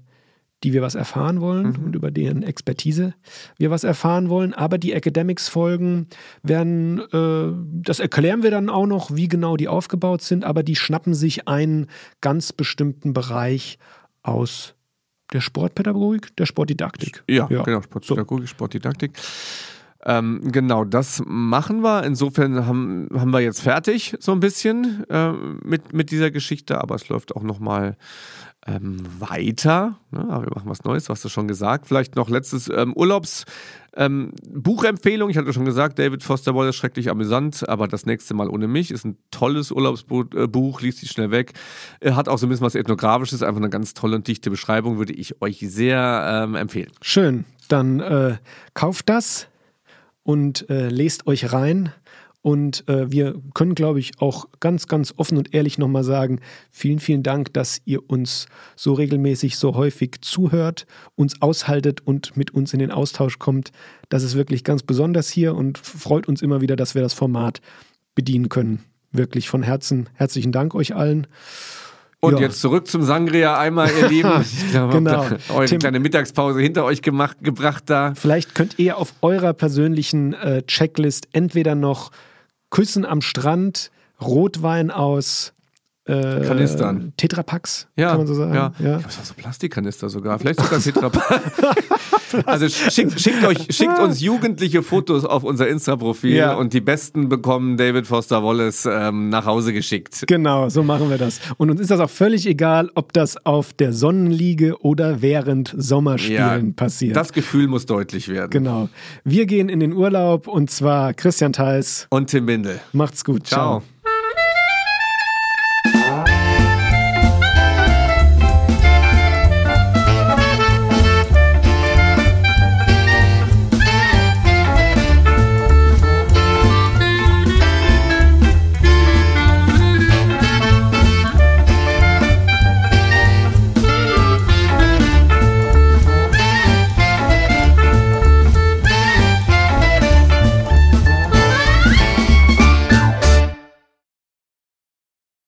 die wir was erfahren wollen und über deren Expertise wir was erfahren wollen. Aber die Academics-Folgen werden, äh, das erklären wir dann auch noch, wie genau die aufgebaut sind, aber die schnappen sich einen ganz bestimmten Bereich aus der Sportpädagogik, der Sportdidaktik. Ja, genau, Sportpädagogik, Sportdidaktik. Ähm, genau, das machen wir. Insofern haben, haben wir jetzt fertig so ein bisschen äh, mit, mit dieser Geschichte, aber es läuft auch nochmal ähm, weiter. Ne? Aber wir machen was Neues, hast du schon gesagt. Vielleicht noch letztes ähm, Urlaubs. Ähm, Buchempfehlung, ich hatte schon gesagt, David Foster Wallace schrecklich amüsant, aber das nächste Mal ohne mich ist ein tolles Urlaubsbuch, äh, liest sich schnell weg. Äh, hat auch so ein bisschen was Ethnografisches, einfach eine ganz tolle und dichte Beschreibung, würde ich euch sehr ähm, empfehlen. Schön, dann äh, kauft das und äh, lest euch rein. Und äh, wir können, glaube ich, auch ganz, ganz offen und ehrlich nochmal sagen, vielen, vielen Dank, dass ihr uns so regelmäßig, so häufig zuhört, uns aushaltet und mit uns in den Austausch kommt. Das ist wirklich ganz besonders hier und freut uns immer wieder, dass wir das Format bedienen können. Wirklich von Herzen herzlichen Dank euch allen. Und Ja. jetzt zurück zum Sangria einmal, ihr Lieben. Ich glaube, Genau. eure Tim- kleine Mittagspause hinter euch gemacht, gebracht da. Vielleicht könnt ihr auf eurer persönlichen äh, Checklist entweder noch Küssen am Strand, Rotwein aus äh, Kanistern. Tetrapacks, Ja, kann man so sagen. Ja. Ja. Es war so Plastikkanister sogar. Vielleicht sogar Tetra. also schickt, schickt, euch, schickt uns jugendliche Fotos auf unser Insta-Profil Ja. und die besten bekommen David Foster Wallace ähm, nach Hause geschickt. Genau, so machen wir das. Und uns ist das auch völlig egal, ob das auf der Sonnenliege oder während Sommerspielen passiert. Das Gefühl muss deutlich werden. genau. Wir gehen in den Urlaub und zwar Christian Theis. Und Tim Bindel. Macht's gut. Ciao. Ciao.